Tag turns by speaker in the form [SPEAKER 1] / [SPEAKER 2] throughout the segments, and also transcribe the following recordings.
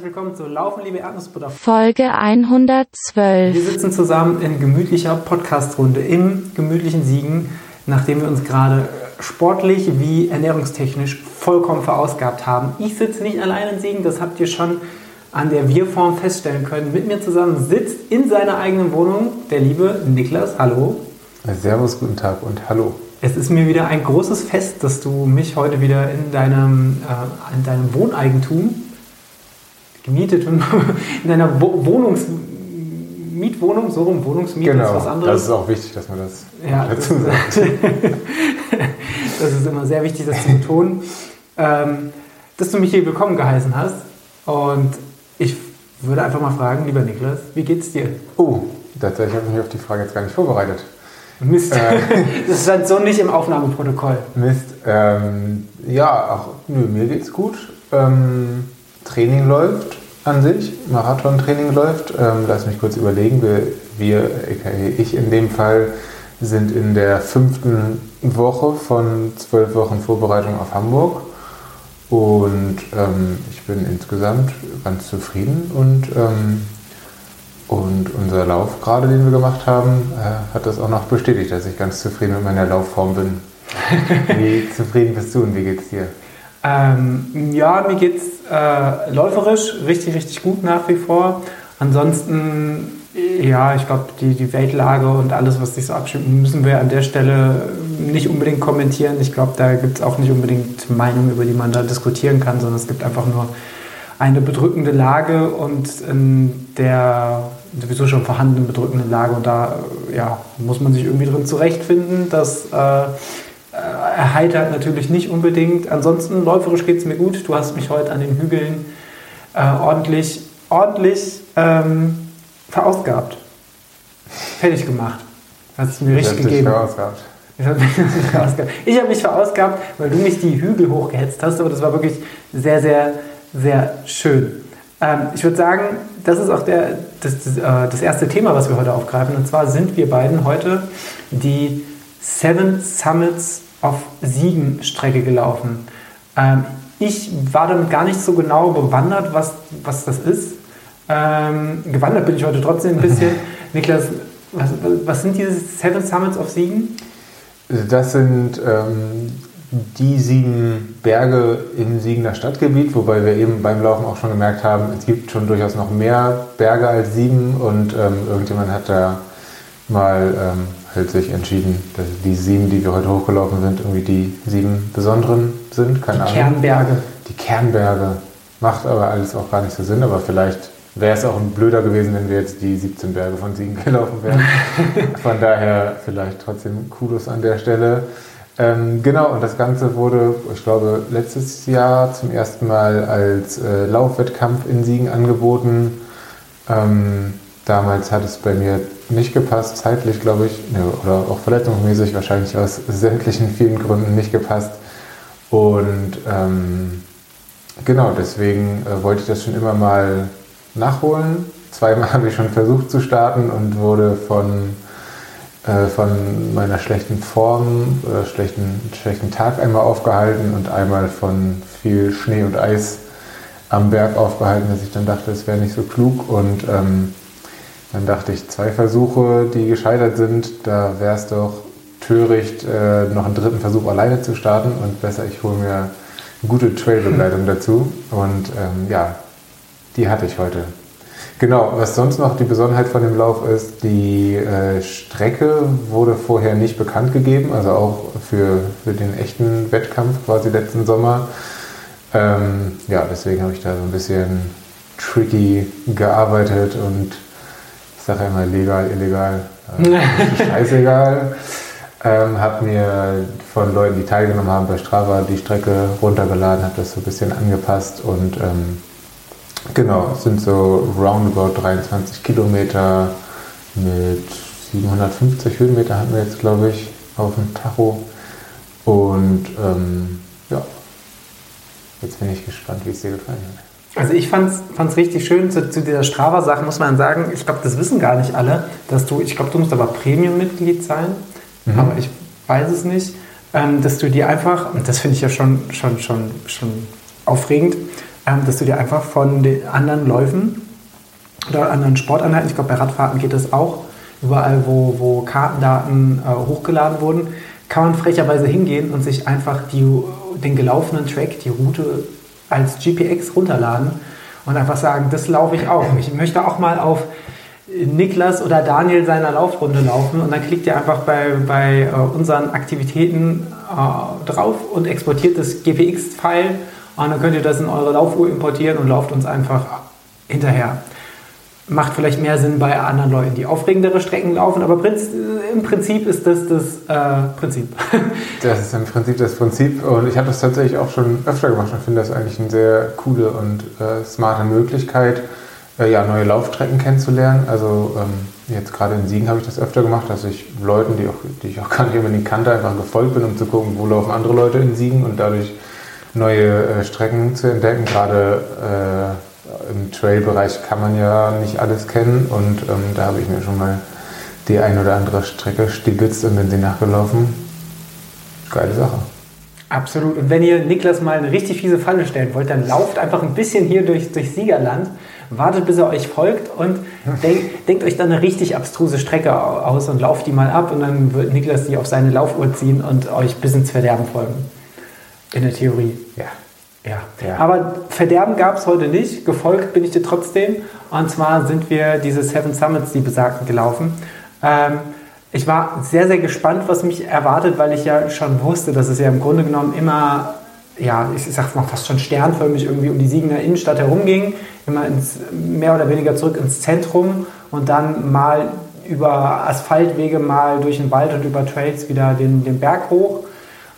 [SPEAKER 1] Herzlich willkommen zu Laufen, liebe Erdnussbutter.
[SPEAKER 2] Folge 112.
[SPEAKER 1] Wir sitzen zusammen in gemütlicher Podcastrunde im gemütlichen Siegen, nachdem wir uns gerade sportlich wie ernährungstechnisch vollkommen verausgabt haben. Ich sitze nicht allein in Siegen, das habt ihr schon an der Wir-Form feststellen können. Mit mir zusammen sitzt in seiner eigenen Wohnung der liebe Niklas. Hallo.
[SPEAKER 3] Servus, guten Tag und hallo.
[SPEAKER 1] Es ist mir wieder ein großes Fest, dass du mich heute wieder in deinem, äh, in deinem Wohneigentum gemietet und in deiner Wo Wohnungs Mietwohnung, so rum, Wohnungsmiete
[SPEAKER 3] genau,
[SPEAKER 1] ist was anderes.
[SPEAKER 3] Das ist auch wichtig, dass man das
[SPEAKER 1] ja,
[SPEAKER 3] dazu
[SPEAKER 1] das,
[SPEAKER 3] sagt.
[SPEAKER 1] das ist immer sehr wichtig, das zu betonen. Ähm, dass du mich hier willkommen geheißen hast. Und ich würde einfach mal fragen, lieber Niklas, wie geht's dir?
[SPEAKER 3] Oh, tatsächlich habe ich mich auf die Frage jetzt gar nicht vorbereitet.
[SPEAKER 1] Mist.
[SPEAKER 3] Äh.
[SPEAKER 1] Das stand so nicht im Aufnahmeprotokoll.
[SPEAKER 3] Mist. Ähm, ja, ach, nö, mir geht's gut. Ähm, Training läuft an sich, Marathontraining läuft. Ähm, lass mich kurz überlegen. Wir, wir, aka ich in dem Fall, sind in der fünften Woche von zwölf Wochen Vorbereitung auf Hamburg. Und ähm, ich bin insgesamt ganz zufrieden und, ähm, und unser Lauf gerade, den wir gemacht haben, äh, hat das auch noch bestätigt, dass ich ganz zufrieden mit meiner Laufform bin. wie zufrieden bist du und wie geht's dir?
[SPEAKER 1] Ähm, ja, mir geht's äh, läuferisch richtig, richtig gut nach wie vor. Ansonsten, ja, ich glaube, die, die Weltlage und alles, was sich so abspielt, müssen wir an der Stelle nicht unbedingt kommentieren. Ich glaube, da gibt es auch nicht unbedingt Meinungen, über die man da diskutieren kann, sondern es gibt einfach nur eine bedrückende Lage und in der sowieso schon vorhandenen bedrückenden Lage. Und da ja, muss man sich irgendwie drin zurechtfinden. Das äh, erheitert natürlich nicht unbedingt. Ansonsten läuferisch geht es mir gut. Du hast mich heute an den Hügeln äh, ordentlich, ordentlich ähm, verausgabt. Fertig gemacht. Hast es mir richtig gegeben.
[SPEAKER 3] verausgabt.
[SPEAKER 1] Ich habe mich verausgabt. Ich habe mich verausgabt, weil du mich die Hügel hochgehetzt hast, aber das war wirklich sehr, sehr, sehr schön. Ähm, ich würde sagen, das ist auch der, das, das, äh, das erste Thema, was wir heute aufgreifen. Und zwar sind wir beiden heute die Seven Summits of Siegen Strecke gelaufen. Ähm, ich war damit gar nicht so genau bewandert, was, was das ist. Ähm, gewandert bin ich heute trotzdem ein bisschen. Niklas, was, was sind diese Seven Summits of Siegen?
[SPEAKER 3] Das sind ähm, die sieben Berge im Siegener Stadtgebiet, wobei wir eben beim Laufen auch schon gemerkt haben, es gibt schon durchaus noch mehr Berge als sieben und ähm, irgendjemand hat da mal ähm, halt sich entschieden, dass die sieben, die wir heute hochgelaufen sind, irgendwie die sieben besonderen sind. Keine
[SPEAKER 1] Die
[SPEAKER 3] Ahnung.
[SPEAKER 1] Kernberge.
[SPEAKER 3] Die Kernberge. Macht aber alles auch gar nicht so Sinn, aber vielleicht wäre es auch blöder gewesen, wenn wir jetzt die 17 Berge von Siegen gelaufen wären. von daher vielleicht trotzdem Kudos an der Stelle. Ähm, genau, und das Ganze wurde, ich glaube, letztes Jahr zum ersten Mal als äh, Laufwettkampf in Siegen angeboten. Ähm, damals hat es bei mir nicht gepasst, zeitlich glaube ich, oder auch verletzungsmäßig wahrscheinlich aus sämtlichen vielen Gründen nicht gepasst. Und ähm, genau, deswegen äh, wollte ich das schon immer mal nachholen. Zweimal habe ich schon versucht zu starten und wurde von, äh, von meiner schlechten Form oder schlechten, schlechten Tag einmal aufgehalten und einmal von viel Schnee und Eis am Berg aufgehalten, dass ich dann dachte, es wäre nicht so klug. Und ähm, dann dachte ich, zwei Versuche, die gescheitert sind, da wäre es doch töricht, äh, noch einen dritten Versuch alleine zu starten und besser, ich hole mir eine gute Trailbegleitung dazu. Und ähm, ja, die hatte ich heute. Genau, was sonst noch die Besonderheit von dem Lauf ist, die äh, Strecke wurde vorher nicht bekannt gegeben, also auch für, für den echten Wettkampf quasi letzten Sommer. Ähm, ja, deswegen habe ich da so ein bisschen tricky gearbeitet und sage immer legal, illegal, äh, scheißegal. Ähm, habe mir von Leuten, die teilgenommen haben bei Strava, die Strecke runtergeladen, habe das so ein bisschen angepasst und ähm, genau, es sind so roundabout 23 Kilometer mit 750 Höhenmeter hatten wir jetzt, glaube ich, auf dem Tacho. Und ähm, ja, jetzt bin ich gespannt, wie es dir gefallen hat.
[SPEAKER 1] Also ich fand es richtig schön zu, zu dieser Strava-Sache, muss man sagen, ich glaube, das wissen gar nicht alle, dass du, ich glaube, du musst aber Premium-Mitglied sein,
[SPEAKER 3] Mhm.
[SPEAKER 1] aber ich weiß es nicht, ähm, dass du dir einfach, und das finde ich ja schon, schon, schon, schon aufregend, ähm, dass du dir einfach von den anderen Läufen oder anderen Sporteinheiten, ich glaube bei Radfahrten geht das auch, überall wo, wo Kartendaten äh, hochgeladen wurden, kann man frecherweise hingehen und sich einfach die, den gelaufenen Track, die Route als GPX runterladen und einfach sagen, das laufe ich auch. Ich möchte auch mal auf Niklas oder Daniel seiner Laufrunde laufen und dann klickt ihr einfach bei, bei äh, unseren Aktivitäten äh, drauf und exportiert das GPX-File und dann könnt ihr das in eure Laufuhr importieren und lauft uns einfach hinterher. Macht vielleicht mehr Sinn bei anderen Leuten, die aufregendere Strecken laufen, aber im Prinzip ist das das äh, Prinzip.
[SPEAKER 3] Das ist im Prinzip das Prinzip und ich habe das tatsächlich auch schon öfter gemacht und finde das eigentlich eine sehr coole und äh, smarte Möglichkeit, äh, ja, neue Laufstrecken kennenzulernen. Also ähm, jetzt gerade in Siegen habe ich das öfter gemacht, dass ich Leuten, die, auch, die ich auch gar nicht unbedingt kannte, einfach gefolgt bin, um zu gucken, wo laufen andere Leute in Siegen und dadurch neue äh, Strecken zu entdecken. Gerade äh, im Trail-Bereich kann man ja nicht alles kennen und ähm, da habe ich mir schon mal die ein oder andere Strecke stibitzt und bin sie nachgelaufen. Geile Sache.
[SPEAKER 1] Absolut. Und wenn ihr Niklas mal eine richtig fiese Falle stellen wollt, dann lauft einfach ein bisschen hier durch, durch Siegerland wartet, bis er euch folgt und denk, denkt euch dann eine richtig abstruse Strecke aus und lauft die mal ab und dann wird Niklas die auf seine Laufuhr ziehen und euch bis ins Verderben folgen. In der Theorie.
[SPEAKER 3] Ja.
[SPEAKER 1] Ja. ja. Aber Verderben gab es heute nicht. Gefolgt bin ich dir trotzdem. Und zwar sind wir diese Seven Summits, die besagten, gelaufen. Ähm, ich war sehr, sehr gespannt, was mich erwartet, weil ich ja schon wusste, dass es ja im Grunde genommen immer ja, ich sag mal fast schon sternförmig irgendwie um die Siegener Innenstadt herumging, immer ins, mehr oder weniger zurück ins Zentrum und dann mal über Asphaltwege, mal durch den Wald und über Trails wieder den, den Berg hoch.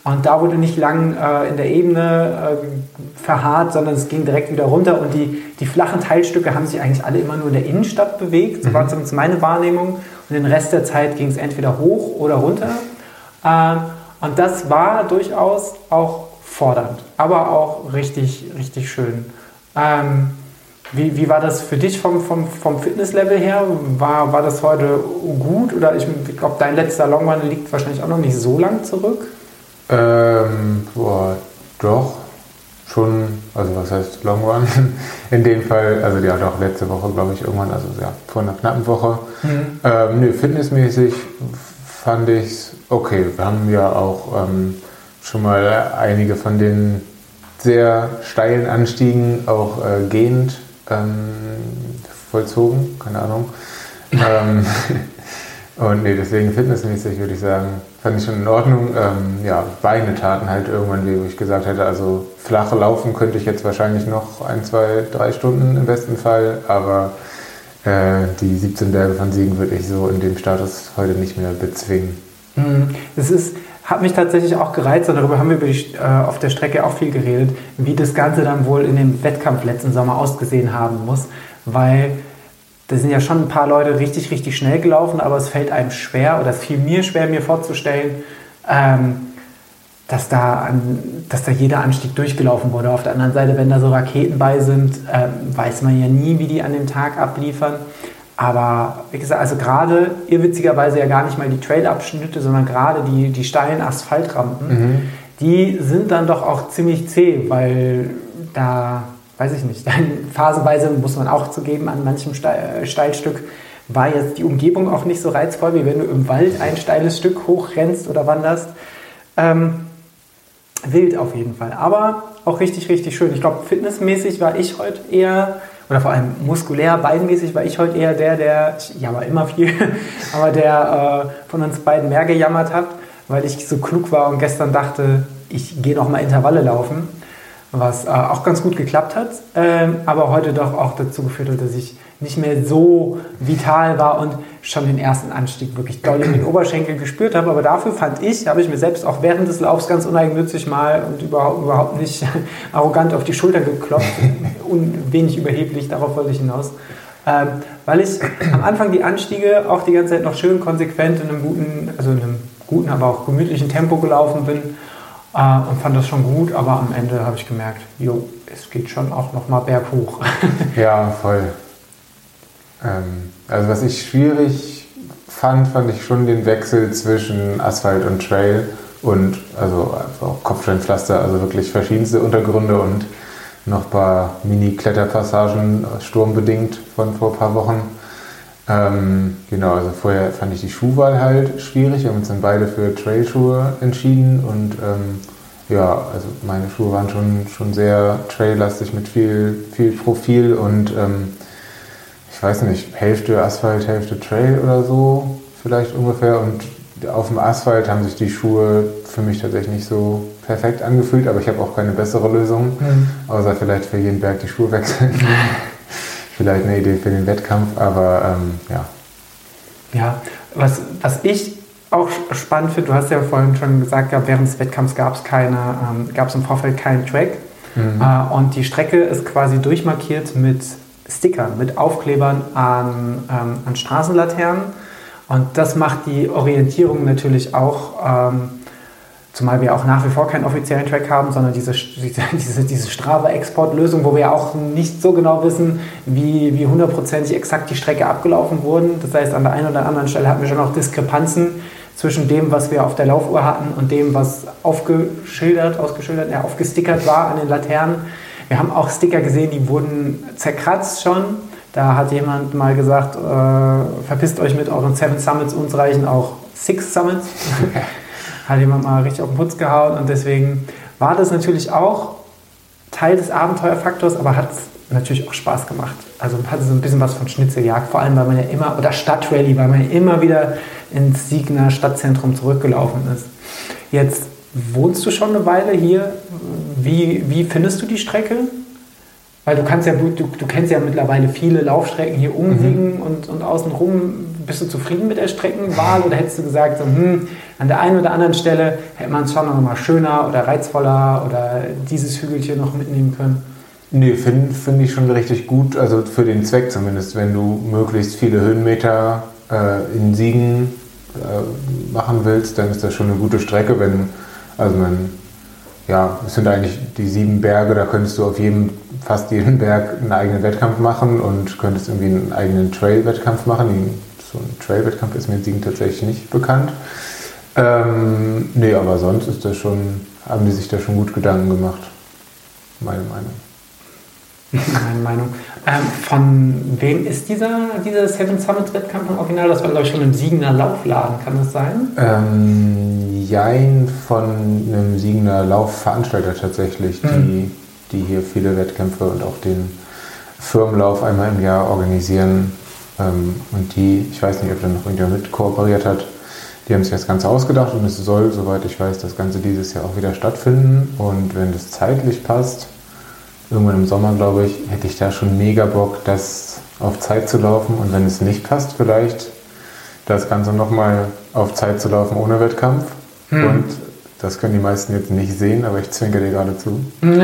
[SPEAKER 1] Und da wurde nicht lang äh, in der Ebene äh, verharrt, sondern es ging direkt wieder runter. Und die, die flachen Teilstücke haben sich eigentlich alle immer nur in der Innenstadt bewegt. So mhm. war zumindest meine Wahrnehmung. Und den Rest der Zeit ging es entweder hoch oder runter. Äh, und das war durchaus auch fordernd, aber auch richtig, richtig schön. Ähm, wie, wie war das für dich vom, vom, vom Fitnesslevel her? War, war das heute gut oder ich, ich glaube, dein letzter Longrun liegt wahrscheinlich auch noch nicht so lang zurück?
[SPEAKER 3] Ähm, boah, doch, schon, also was heißt Long Run? In dem Fall, also ja doch letzte Woche, glaube ich, irgendwann, also ja, vor einer knappen Woche. Mhm. Ähm, nö, fitnessmäßig fand ich es okay. Wir haben ja auch ähm, schon mal einige von den sehr steilen Anstiegen auch äh, gehend ähm, vollzogen, keine Ahnung. ähm, und nee, deswegen fitnessmäßig würde ich sagen, fand ich schon in Ordnung. Ähm, ja, Beine taten halt irgendwann wie ich gesagt hätte, also flache Laufen könnte ich jetzt wahrscheinlich noch ein, zwei, drei Stunden im besten Fall, aber äh, die 17 Berge von Siegen würde ich so in dem Status heute nicht mehr bezwingen.
[SPEAKER 1] Mhm. Es ist, hat mich tatsächlich auch gereizt und darüber haben wir die, äh, auf der Strecke auch viel geredet, wie das Ganze dann wohl in dem Wettkampf letzten Sommer ausgesehen haben muss, weil da sind ja schon ein paar Leute richtig, richtig schnell gelaufen, aber es fällt einem schwer oder es fiel mir schwer, mir vorzustellen, ähm, dass, da an, dass da jeder Anstieg durchgelaufen wurde. Auf der anderen Seite, wenn da so Raketen bei sind, ähm, weiß man ja nie, wie die an dem Tag abliefern. Aber wie gesagt, also gerade irrwitzigerweise ja gar nicht mal die Trailabschnitte, sondern gerade die, die steilen Asphaltrampen, mhm. die sind dann doch auch ziemlich zäh, weil da, weiß ich nicht, phasenweise muss man auch zugeben, an manchem äh, Steilstück war jetzt die Umgebung auch nicht so reizvoll, wie wenn du im Wald ein steiles Stück hochrennst oder wanderst. Ähm, wild auf jeden Fall, aber auch richtig, richtig schön. Ich glaube, fitnessmäßig war ich heute eher oder vor allem muskulär, beinmäßig war ich heute eher der, der, ich jammer immer viel, aber der äh, von uns beiden mehr gejammert hat, weil ich so klug war und gestern dachte, ich gehe noch mal Intervalle laufen, was äh, auch ganz gut geklappt hat, äh, aber heute doch auch dazu geführt hat, dass ich nicht mehr so vital war und schon den ersten Anstieg wirklich doll in den Oberschenkel gespürt habe. Aber dafür fand ich, habe ich mir selbst auch während des Laufs ganz uneigennützig mal und überhaupt, überhaupt nicht arrogant auf die Schulter geklopft und wenig überheblich, darauf wollte ich hinaus. Ähm, weil ich am Anfang die Anstiege auch die ganze Zeit noch schön konsequent in einem guten, also in einem guten, aber auch gemütlichen Tempo gelaufen bin äh, und fand das schon gut, aber am Ende habe ich gemerkt, jo, es geht schon auch noch mal berghoch.
[SPEAKER 3] ja, voll. Ähm, also was ich schwierig fand, fand ich schon den Wechsel zwischen Asphalt und Trail und also auch Kopfsteinpflaster, also wirklich verschiedenste Untergründe und noch ein paar Mini-Kletterpassagen sturmbedingt von vor ein paar Wochen. Ähm, genau, also vorher fand ich die Schuhwahl halt schwierig. Wir haben uns dann beide für Trailschuhe entschieden und ähm, ja, also meine Schuhe waren schon, schon sehr traillastig mit viel, viel Profil und ähm, ich weiß nicht, Hälfte Asphalt, Hälfte Trail oder so vielleicht ungefähr und auf dem Asphalt haben sich die Schuhe für mich tatsächlich nicht so perfekt angefühlt, aber ich habe auch keine bessere Lösung, mhm. außer vielleicht für jeden Berg die Schuhe wechseln. vielleicht eine Idee für den Wettkampf, aber ähm, ja.
[SPEAKER 1] Ja, was, was ich auch spannend finde, du hast ja vorhin schon gesagt, während des Wettkampfs gab es keine, ähm, gab es im Vorfeld keinen Track. Mhm. Äh, und die Strecke ist quasi durchmarkiert mit Stickern, mit Aufklebern an, ähm, an Straßenlaternen. Und das macht die Orientierung natürlich auch ähm, Zumal wir auch nach wie vor keinen offiziellen Track haben, sondern diese, diese, diese Strava-Export-Lösung, wo wir auch nicht so genau wissen, wie, wie hundertprozentig exakt die Strecke abgelaufen wurden. Das heißt, an der einen oder anderen Stelle hatten wir schon auch Diskrepanzen zwischen dem, was wir auf der Laufuhr hatten und dem, was aufgeschildert, ausgeschildert, ja, aufgestickert war an den Laternen. Wir haben auch Sticker gesehen, die wurden zerkratzt schon. Da hat jemand mal gesagt, äh, verpisst euch mit euren Seven Summits, uns reichen auch Six Summits. hat jemand mal richtig auf den Putz gehauen und deswegen war das natürlich auch Teil des Abenteuerfaktors, aber hat natürlich auch Spaß gemacht. Also hatte so ein bisschen was von Schnitzeljagd, vor allem weil man ja immer, oder Stadtrally, weil man ja immer wieder ins Siegner Stadtzentrum zurückgelaufen ist. Jetzt wohnst du schon eine Weile hier. Wie, wie findest du die Strecke? Weil du kannst ja, du, du kennst ja mittlerweile viele Laufstrecken hier um mhm. und, und außenrum. Bist du zufrieden mit der Streckenwahl oder hättest du gesagt, so, hm, an der einen oder anderen Stelle hätte man es schon noch mal schöner oder reizvoller oder dieses Hügelchen noch mitnehmen können?
[SPEAKER 3] Nee, finde find ich schon richtig gut, also für den Zweck zumindest, wenn du möglichst viele Höhenmeter äh, in Siegen äh, machen willst, dann ist das schon eine gute Strecke, wenn, also man, ja, es sind eigentlich die sieben Berge, da könntest du auf jedem, fast jeden Berg einen eigenen Wettkampf machen und könntest irgendwie einen eigenen Trail-Wettkampf machen. So ein Trail-Wettkampf ist mir in Siegen tatsächlich nicht bekannt. Ähm, nee, aber sonst ist das schon, haben die sich da schon gut Gedanken gemacht. Meine Meinung.
[SPEAKER 1] Meine Meinung. Ähm, von wem ist dieser, dieser Seven Summits Wettkampf im Original? Das war, glaube ich, schon im Siegener Laufladen, kann das sein?
[SPEAKER 3] Ähm, jein, von einem Siegener Laufveranstalter tatsächlich, mhm. die, die hier viele Wettkämpfe und auch den Firmenlauf einmal im Jahr organisieren. Ähm, und die, ich weiß nicht, ob da noch irgendjemand mit kooperiert hat, die haben sich das Ganze ausgedacht und es soll, soweit ich weiß, das Ganze dieses Jahr auch wieder stattfinden. Und wenn das zeitlich passt, irgendwann im Sommer, glaube ich, hätte ich da schon mega Bock, das auf Zeit zu laufen. Und wenn es nicht passt, vielleicht das Ganze nochmal auf Zeit zu laufen ohne Wettkampf. Hm. Und das können die meisten jetzt nicht sehen, aber ich zwinker dir gerade zu. und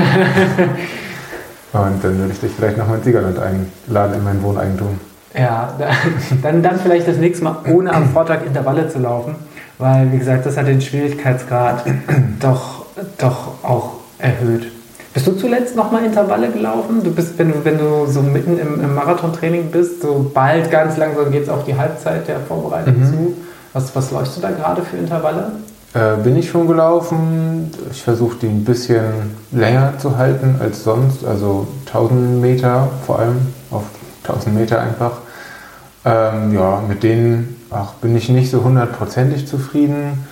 [SPEAKER 3] dann würde ich dich vielleicht nochmal in Siegerland einladen in mein Wohneigentum.
[SPEAKER 1] Ja, dann, dann vielleicht das nächste Mal ohne am Vortag Intervalle zu laufen, weil, wie gesagt, das hat den Schwierigkeitsgrad doch, doch auch erhöht. Bist du zuletzt nochmal Intervalle gelaufen? Du bist, wenn du, wenn du so mitten im, im Marathontraining bist, so bald ganz langsam geht es auf die Halbzeit der Vorbereitung mhm. zu. Was, was läufst du da gerade für Intervalle?
[SPEAKER 3] Äh, bin ich schon gelaufen. Ich versuche die ein bisschen länger zu halten als sonst, also 1000 Meter vor allem auf 1000 Meter einfach. Ähm, ja, mit denen ach, bin ich nicht so hundertprozentig zufrieden.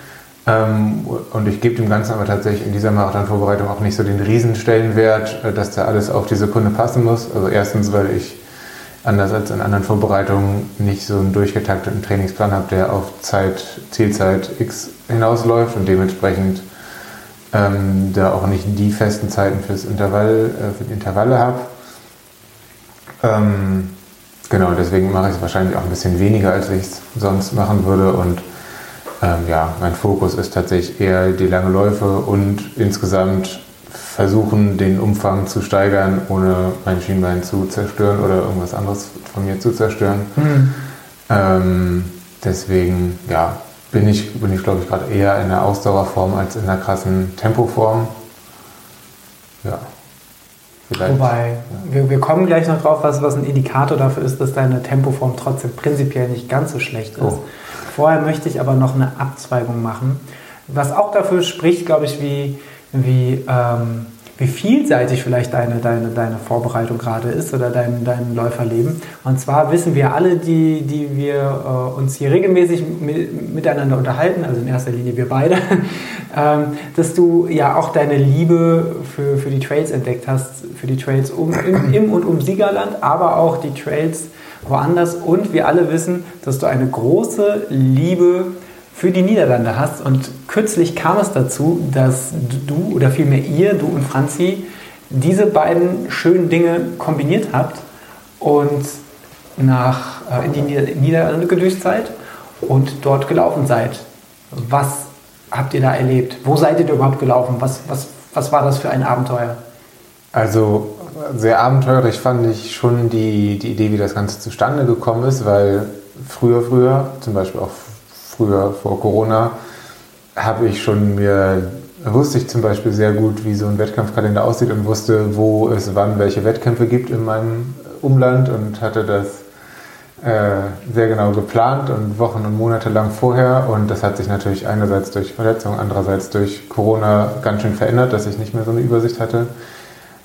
[SPEAKER 3] Ähm, und ich gebe dem Ganzen aber tatsächlich in dieser Marathonvorbereitung auch nicht so den Riesenstellenwert, äh, dass da alles auf die Sekunde passen muss. Also erstens, weil ich anders als in anderen Vorbereitungen nicht so einen durchgetakteten Trainingsplan habe, der auf Zeit, Zielzeit X hinausläuft und dementsprechend ähm, da auch nicht die festen Zeiten fürs Intervall, äh, für die Intervalle habe. Ähm, genau, deswegen mache ich es wahrscheinlich auch ein bisschen weniger, als ich es sonst machen würde. Und ähm, ja, mein Fokus ist tatsächlich eher die lange Läufe und insgesamt versuchen, den Umfang zu steigern, ohne mein Schienbein zu zerstören oder irgendwas anderes von mir zu zerstören. Mhm. Ähm, deswegen, ja, bin ich, bin ich glaube ich, gerade eher in der Ausdauerform als in der krassen Tempoform.
[SPEAKER 1] Ja. Vielleicht. Wobei, wir, wir kommen gleich noch drauf, was, was ein Indikator dafür ist, dass deine Tempoform trotzdem prinzipiell nicht ganz so schlecht ist. Oh. Vorher möchte ich aber noch eine Abzweigung machen, was auch dafür spricht, glaube ich, wie, wie, ähm, wie vielseitig vielleicht deine, deine, deine Vorbereitung gerade ist oder dein, dein Läuferleben. Und zwar wissen wir alle, die, die wir äh, uns hier regelmäßig mit, miteinander unterhalten, also in erster Linie wir beide, ähm, dass du ja auch deine Liebe für, für die Trails entdeckt hast, für die Trails um, im, im und um Siegerland, aber auch die Trails woanders. Und wir alle wissen, dass du eine große Liebe für die Niederlande hast. Und kürzlich kam es dazu, dass du oder vielmehr ihr, du und Franzi, diese beiden schönen Dinge kombiniert habt und nach, äh, in die Niederlande gedüst seid und dort gelaufen seid. Was habt ihr da erlebt? Wo seid ihr überhaupt gelaufen? Was, was, was war das für ein Abenteuer?
[SPEAKER 3] Also sehr abenteuerlich fand ich schon die, die Idee, wie das Ganze zustande gekommen ist, weil früher, früher, zum Beispiel auch früher vor Corona, habe ich schon mir, wusste ich zum Beispiel sehr gut, wie so ein Wettkampfkalender aussieht und wusste, wo es wann welche Wettkämpfe gibt in meinem Umland und hatte das äh, sehr genau geplant und Wochen und Monate lang vorher. Und das hat sich natürlich einerseits durch Verletzungen, andererseits durch Corona ganz schön verändert, dass ich nicht mehr so eine Übersicht hatte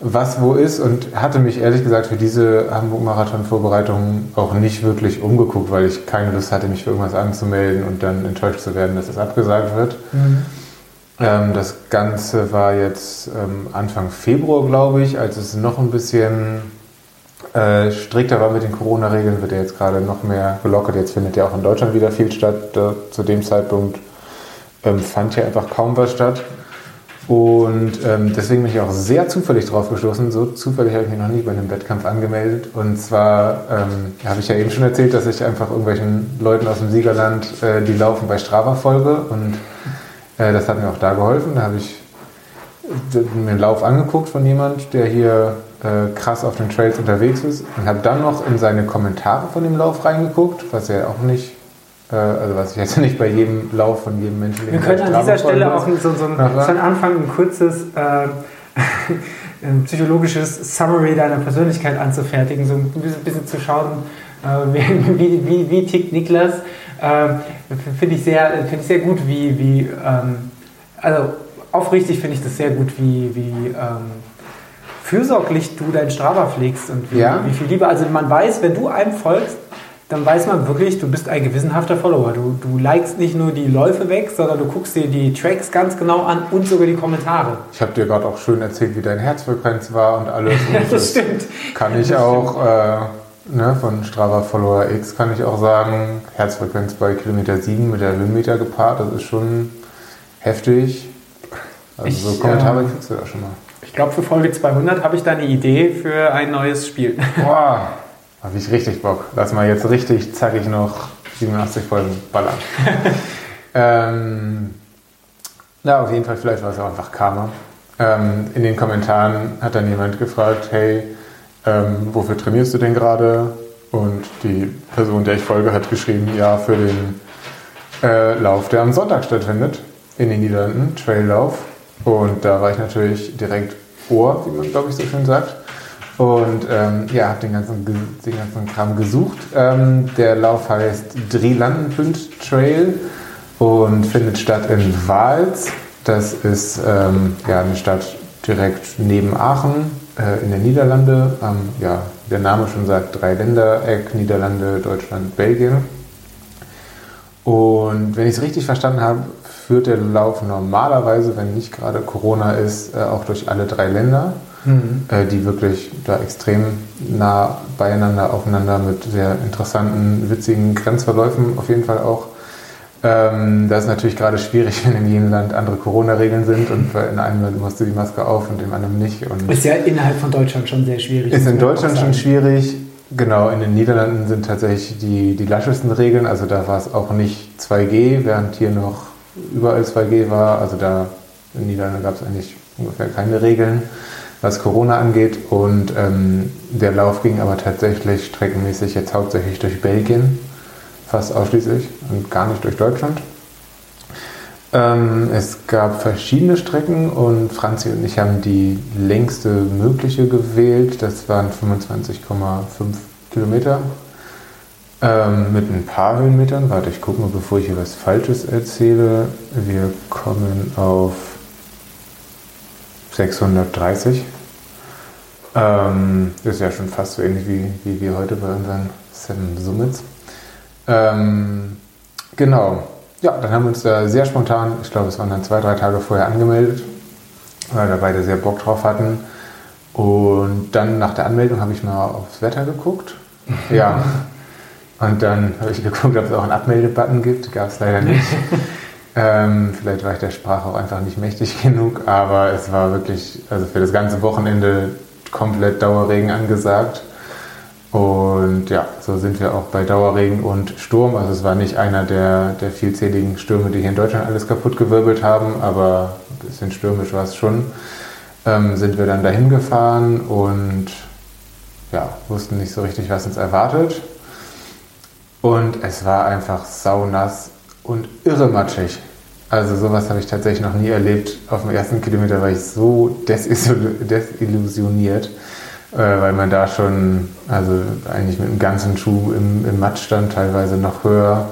[SPEAKER 3] was wo ist und hatte mich ehrlich gesagt für diese Hamburg-Marathon-Vorbereitung auch nicht wirklich umgeguckt, weil ich keine Lust hatte, mich für irgendwas anzumelden und dann enttäuscht zu werden, dass es abgesagt wird. Mhm. Ähm, das Ganze war jetzt ähm, Anfang Februar, glaube ich, als es noch ein bisschen äh, strikter war mit den Corona-Regeln, wird ja jetzt gerade noch mehr gelockert. Jetzt findet ja auch in Deutschland wieder viel statt. Da, zu dem Zeitpunkt ähm, fand ja einfach kaum was statt. Und ähm, deswegen bin ich auch sehr zufällig drauf gestoßen. So zufällig habe ich mich noch nie bei einem Wettkampf angemeldet. Und zwar ähm, habe ich ja eben schon erzählt, dass ich einfach irgendwelchen Leuten aus dem Siegerland, äh, die laufen bei Strava folge. Und äh, das hat mir auch da geholfen. Da habe ich mir einen Lauf angeguckt von jemand, der hier äh, krass auf den Trails unterwegs ist. Und habe dann noch in seine Kommentare von dem Lauf reingeguckt, was ja auch nicht also was ich jetzt nicht bei jedem Lauf von jedem Menschen.
[SPEAKER 1] Wir können an dieser Stelle auch so, so, ein, so anfangen, ein kurzes äh, ein psychologisches Summary deiner Persönlichkeit anzufertigen, so ein bisschen zu schauen, äh, wie, wie, wie, tickt Niklas. Äh, finde ich, sehr, find ich sehr gut, wie, wie ähm, also aufrichtig finde ich das sehr gut, wie, wie ähm, fürsorglich du deinen Strava pflegst und wie, ja? wie viel Liebe. Also man weiß, wenn du einem folgst, dann weiß man wirklich, du bist ein gewissenhafter Follower. Du, du likest nicht nur die Läufe weg, sondern du guckst dir die Tracks ganz genau an und sogar die Kommentare.
[SPEAKER 3] Ich habe dir gerade auch schön erzählt, wie dein Herzfrequenz war und alles. Und
[SPEAKER 1] das, das stimmt.
[SPEAKER 3] Kann ich auch äh, ne, von Strava Follower X kann ich auch sagen, Herzfrequenz bei Kilometer 7 mit der Höhenmeter gepaart, das ist schon heftig. Also ich, so Kommentare äh, kriegst du da schon mal.
[SPEAKER 1] Ich glaube, für Folge 200 habe ich da eine Idee für ein neues Spiel.
[SPEAKER 3] Boah, habe ich richtig Bock. Lass mal jetzt richtig zackig noch 87 Folgen ballern. ähm, na, auf jeden Fall, vielleicht war es auch einfach Karma. Ähm, in den Kommentaren hat dann jemand gefragt, hey, ähm, wofür trainierst du denn gerade? Und die Person, der ich folge, hat geschrieben, ja, für den äh, Lauf, der am Sonntag stattfindet, in den Niederlanden, Traillauf. Und da war ich natürlich direkt Ohr, wie man, glaube ich, so schön sagt. Und ähm, ja, habe den ganzen, den ganzen Kram gesucht. Ähm, der Lauf heißt Drielandenpunt Trail und findet statt in Wals. Das ist ähm, ja, eine Stadt direkt neben Aachen äh, in der Niederlande. ja, der Name schon sagt, drei Ländereck, Niederlande, Deutschland, Belgien. Und wenn ich es richtig verstanden habe, führt der Lauf normalerweise, wenn nicht gerade Corona ist, äh, auch durch alle drei Länder mhm. äh, die wirklich da extrem nah beieinander, aufeinander mit sehr interessanten, witzigen Grenzverläufen auf jeden Fall auch. Ähm, das ist natürlich gerade schwierig, wenn in jedem Land andere Corona-Regeln sind und in einem Land musst du die Maske auf und im anderen nicht. Und
[SPEAKER 1] ist ja innerhalb von Deutschland schon sehr schwierig.
[SPEAKER 3] Ist in Deutschland schon schwierig. Genau, in den Niederlanden sind tatsächlich die, die laschesten Regeln. Also da war es auch nicht 2G, während hier noch überall 2G war. Also da in den Niederlanden gab es eigentlich ungefähr keine Regeln was Corona angeht. Und ähm, der Lauf ging aber tatsächlich streckenmäßig jetzt hauptsächlich durch Belgien, fast ausschließlich und gar nicht durch Deutschland. Ähm, es gab verschiedene Strecken und Franzi und ich haben die längste mögliche gewählt. Das waren 25,5 Kilometer ähm, mit ein paar Höhenmetern. Warte, ich gucke mal, bevor ich hier was Falsches erzähle. Wir kommen auf 630. Ähm, ist ja schon fast so ähnlich wie, wie wir heute bei unseren Seven Summits. Ähm, genau. Ja, dann haben wir uns da sehr spontan, ich glaube, es waren dann zwei, drei Tage vorher angemeldet, weil wir beide sehr Bock drauf hatten. Und dann nach der Anmeldung habe ich mal aufs Wetter geguckt. Ja. Und dann habe ich geguckt, ob es auch einen Abmeldebutton gibt. Gab es leider nicht. ähm, vielleicht war ich der Sprache auch einfach nicht mächtig genug, aber es war wirklich, also für das ganze Wochenende komplett Dauerregen angesagt. Und ja, so sind wir auch bei Dauerregen und Sturm. Also es war nicht einer der, der vielzähligen Stürme, die hier in Deutschland alles kaputt gewirbelt haben, aber ein bisschen stürmisch war es schon. Ähm, sind wir dann dahin gefahren und ja, wussten nicht so richtig, was uns erwartet. Und es war einfach saunass und irre matschig. Also sowas habe ich tatsächlich noch nie erlebt. Auf dem ersten Kilometer war ich so desillusioniert äh, weil man da schon, also eigentlich mit dem ganzen Schuh im, im Matsch stand, teilweise noch höher.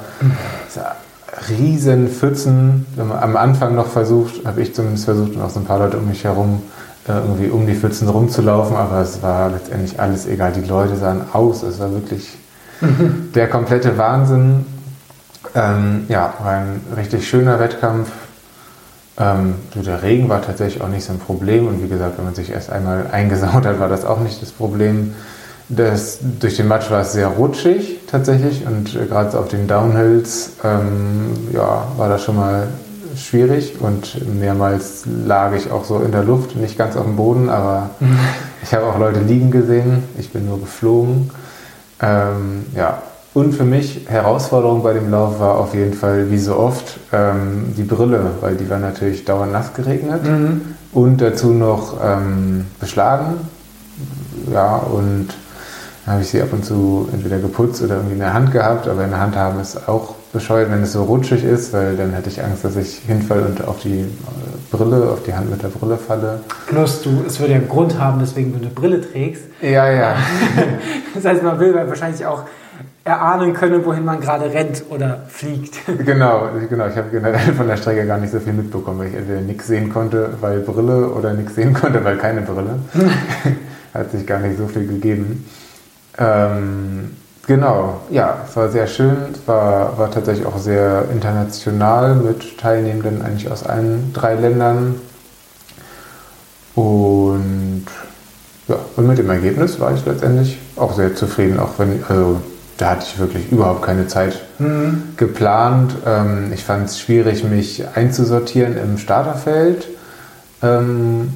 [SPEAKER 3] Riesen Pfützen. Am Anfang noch versucht, habe ich zumindest versucht und auch so ein paar Leute um mich herum, äh, irgendwie um die Pfützen rumzulaufen, aber es war letztendlich alles egal. Die Leute sahen aus, es war wirklich der komplette Wahnsinn. Ähm, ja, war ein richtig schöner Wettkampf. Ähm, der Regen war tatsächlich auch nicht so ein Problem und wie gesagt, wenn man sich erst einmal eingesaut hat, war das auch nicht das Problem. Das, durch den Matsch war es sehr rutschig tatsächlich und äh, gerade auf den Downhills ähm, ja, war das schon mal schwierig und mehrmals lag ich auch so in der Luft, nicht ganz auf dem Boden, aber ich habe auch Leute liegen gesehen, ich bin nur geflogen. Ähm, ja, und für mich Herausforderung bei dem Lauf war auf jeden Fall, wie so oft, ähm, die Brille, weil die war natürlich dauernd nass geregnet mhm. und dazu noch ähm, beschlagen. Ja, und dann habe ich sie ab und zu entweder geputzt oder irgendwie in der Hand gehabt, aber in der Hand haben ist auch bescheuert, wenn es so rutschig ist, weil dann hätte ich Angst, dass ich hinfalle und auf die äh, Brille, auf die Hand mit der Brille falle.
[SPEAKER 1] Plus, du, es würde ja einen Grund haben, weswegen du eine Brille trägst.
[SPEAKER 3] Ja, ja.
[SPEAKER 1] das heißt, man will wahrscheinlich auch erahnen können, wohin man gerade rennt oder fliegt.
[SPEAKER 3] Genau, genau. Ich habe generell von der Strecke gar nicht so viel mitbekommen, weil ich entweder nichts sehen konnte, weil Brille oder nichts sehen konnte, weil keine Brille. Hat sich gar nicht so viel gegeben. Ähm, genau, ja, es war sehr schön. Es war, war tatsächlich auch sehr international mit Teilnehmenden eigentlich aus allen drei Ländern. Und ja, und mit dem Ergebnis war ich letztendlich auch sehr zufrieden, auch wenn, also da hatte ich wirklich überhaupt keine Zeit mhm. geplant. Ähm, ich fand es schwierig, mich einzusortieren im Starterfeld. Ähm,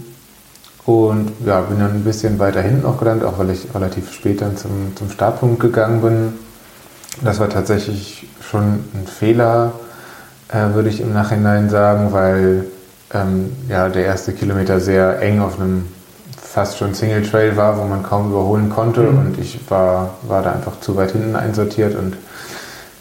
[SPEAKER 3] und ja, bin dann ein bisschen weiter hinten auch gelandet, auch weil ich relativ spät dann zum, zum Startpunkt gegangen bin. Das war tatsächlich schon ein Fehler, äh, würde ich im Nachhinein sagen, weil ähm, ja, der erste Kilometer sehr eng auf einem fast schon Single Trail war, wo man kaum überholen konnte mhm. und ich war, war da einfach zu weit hinten einsortiert und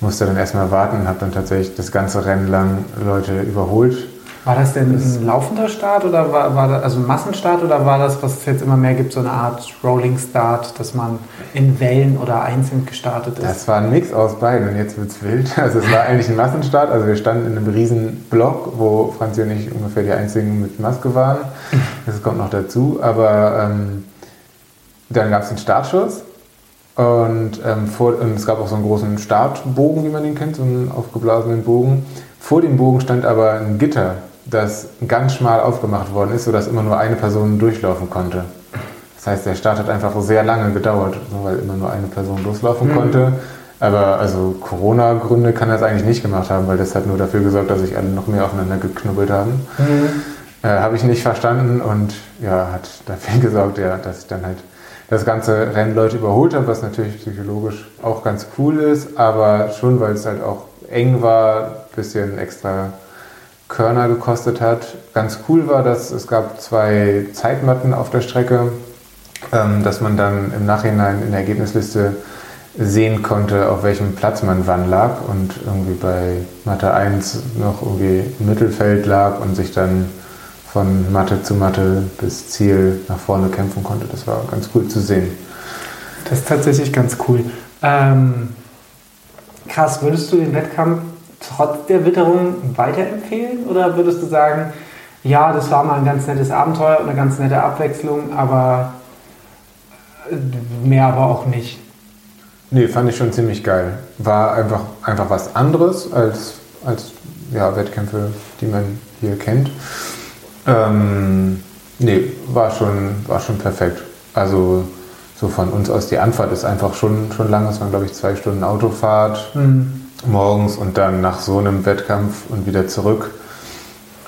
[SPEAKER 3] musste dann erstmal warten und habe dann tatsächlich das ganze Rennen lang Leute überholt
[SPEAKER 1] war das denn das ein laufender Start oder war, war das also ein Massenstart oder war das, was es jetzt immer mehr gibt, so eine Art Rolling Start, dass man in Wellen oder einzeln gestartet ist?
[SPEAKER 3] Das war ein Mix aus beiden und jetzt wird es wild. Also es war eigentlich ein Massenstart, also wir standen in einem riesen Block, wo Franzi und ich ungefähr die einzigen mit Maske waren. Das kommt noch dazu, aber ähm, dann gab es den Startschuss und, ähm, vor, und es gab auch so einen großen Startbogen, wie man den kennt, so einen aufgeblasenen Bogen. Vor dem Bogen stand aber ein Gitter das ganz schmal aufgemacht worden ist, sodass immer nur eine Person durchlaufen konnte. Das heißt, der Start hat einfach sehr lange gedauert, weil immer nur eine Person loslaufen mhm. konnte. Aber also Corona-Gründe kann das eigentlich nicht gemacht haben, weil das hat nur dafür gesorgt, dass sich alle noch mehr aufeinander geknubbelt haben. Mhm. Äh, Habe ich nicht verstanden und ja, hat dafür gesorgt, ja, dass ich dann halt das ganze Rennen Leute überholt habe, was natürlich psychologisch auch ganz cool ist, aber schon, weil es halt auch eng war, ein bisschen extra Körner gekostet hat. Ganz cool war, dass es gab zwei Zeitmatten auf der Strecke, ähm, dass man dann im Nachhinein in der Ergebnisliste sehen konnte, auf welchem Platz man wann lag und irgendwie bei Matte 1 noch irgendwie im Mittelfeld lag und sich dann von Matte zu Matte bis Ziel nach vorne kämpfen konnte. Das war ganz cool zu sehen.
[SPEAKER 1] Das ist tatsächlich ganz cool. Ähm, krass, würdest du den Wettkampf trotz der Witterung weiterempfehlen? Oder würdest du sagen, ja, das war mal ein ganz nettes Abenteuer und eine ganz nette Abwechslung, aber mehr aber auch nicht.
[SPEAKER 3] Nee, fand ich schon ziemlich geil. War einfach, einfach was anderes als, als ja, Wettkämpfe, die man hier kennt. Ähm, nee, war schon, war schon perfekt. Also so von uns aus die Anfahrt ist einfach schon, schon lang. Es waren, glaube ich, zwei Stunden Autofahrt mhm. Morgens und dann nach so einem Wettkampf und wieder zurück.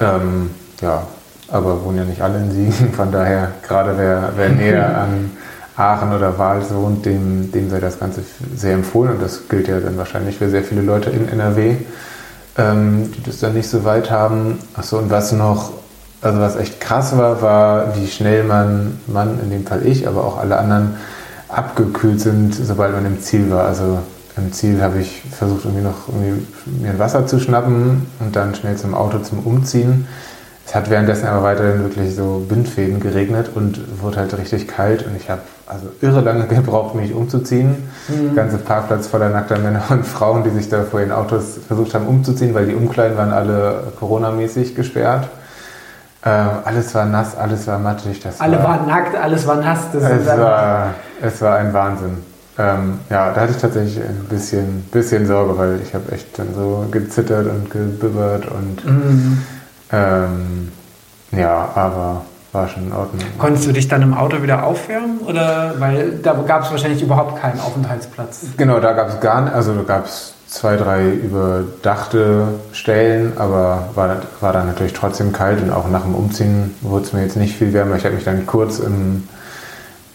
[SPEAKER 3] Ähm, ja, aber wohnen ja nicht alle in Siegen. Von daher, gerade wer, wer näher an Aachen oder Wals wohnt, dem, dem sei das Ganze sehr empfohlen. Und das gilt ja dann wahrscheinlich für sehr viele Leute in NRW, ähm, die das dann nicht so weit haben. Achso, und was noch, also was echt krass war, war, wie schnell man, man, in dem Fall ich, aber auch alle anderen, abgekühlt sind, sobald man im Ziel war. Also im Ziel habe ich versucht, irgendwie noch irgendwie mir ein Wasser zu schnappen und dann schnell zum Auto zum Umziehen. Es hat währenddessen aber weiterhin wirklich so Bindfäden geregnet und wurde halt richtig kalt und ich habe also irre lange gebraucht, mich umzuziehen. Mhm. Ganze Parkplatz voller nackter Männer und Frauen, die sich da vor ihren Autos versucht haben umzuziehen, weil die Umkleiden waren alle Corona-mäßig gesperrt. Ähm, alles war nass, alles war matschig.
[SPEAKER 1] Das alle war, waren nackt, alles war nass.
[SPEAKER 3] es, war, es war ein Wahnsinn. Ähm, ja, da hatte ich tatsächlich ein bisschen, bisschen Sorge, weil ich habe echt dann so gezittert und gebibbert und mhm. ähm, ja, aber war schon in Ordnung.
[SPEAKER 1] Konntest du dich dann im Auto wieder aufwärmen? Oder weil da gab es wahrscheinlich überhaupt keinen Aufenthaltsplatz?
[SPEAKER 3] Genau, da gab es gar nicht, also da gab es zwei, drei überdachte Stellen, aber war, war dann natürlich trotzdem kalt und auch nach dem Umziehen wurde es mir jetzt nicht viel wärmer. Ich habe mich dann kurz im,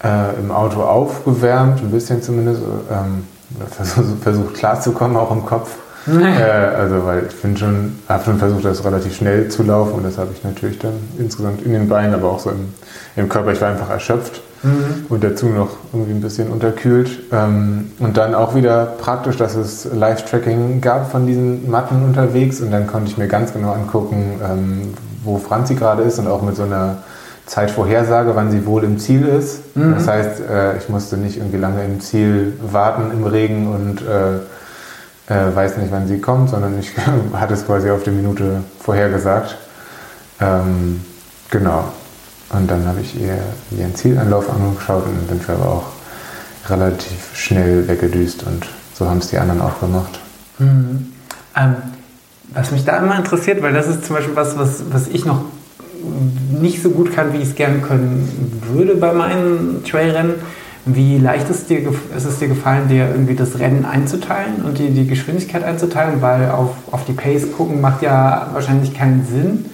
[SPEAKER 3] äh, im Auto aufgewärmt, ein bisschen zumindest, ähm, versucht, versucht klarzukommen, auch im Kopf. äh, also, weil ich bin schon, habe schon versucht, das relativ schnell zu laufen und das habe ich natürlich dann insgesamt in den Beinen, aber auch so im, im Körper. Ich war einfach erschöpft mhm. und dazu noch irgendwie ein bisschen unterkühlt. Ähm, und dann auch wieder praktisch, dass es Live-Tracking gab von diesen Matten unterwegs und dann konnte ich mir ganz genau angucken, ähm, wo Franzi gerade ist und auch mit so einer Zeitvorhersage, wann sie wohl im Ziel ist. Mhm. Das heißt, äh, ich musste nicht irgendwie lange im Ziel warten im Regen und äh, äh, weiß nicht, wann sie kommt, sondern ich hatte es quasi auf die Minute vorhergesagt. Ähm, genau. Und dann habe ich ihr ihren Zielanlauf angeschaut und dann sind wir aber auch relativ schnell weggedüst und so haben es die anderen auch gemacht.
[SPEAKER 1] Mhm. Ähm, was mich da immer interessiert, weil das ist zum Beispiel was, was, was ich noch nicht so gut kann, wie ich es gerne können würde bei meinen Trailrennen wie leicht ist, dir, ist es dir gefallen, dir irgendwie das Rennen einzuteilen und die, die Geschwindigkeit einzuteilen? Weil auf, auf die Pace gucken macht ja wahrscheinlich keinen Sinn.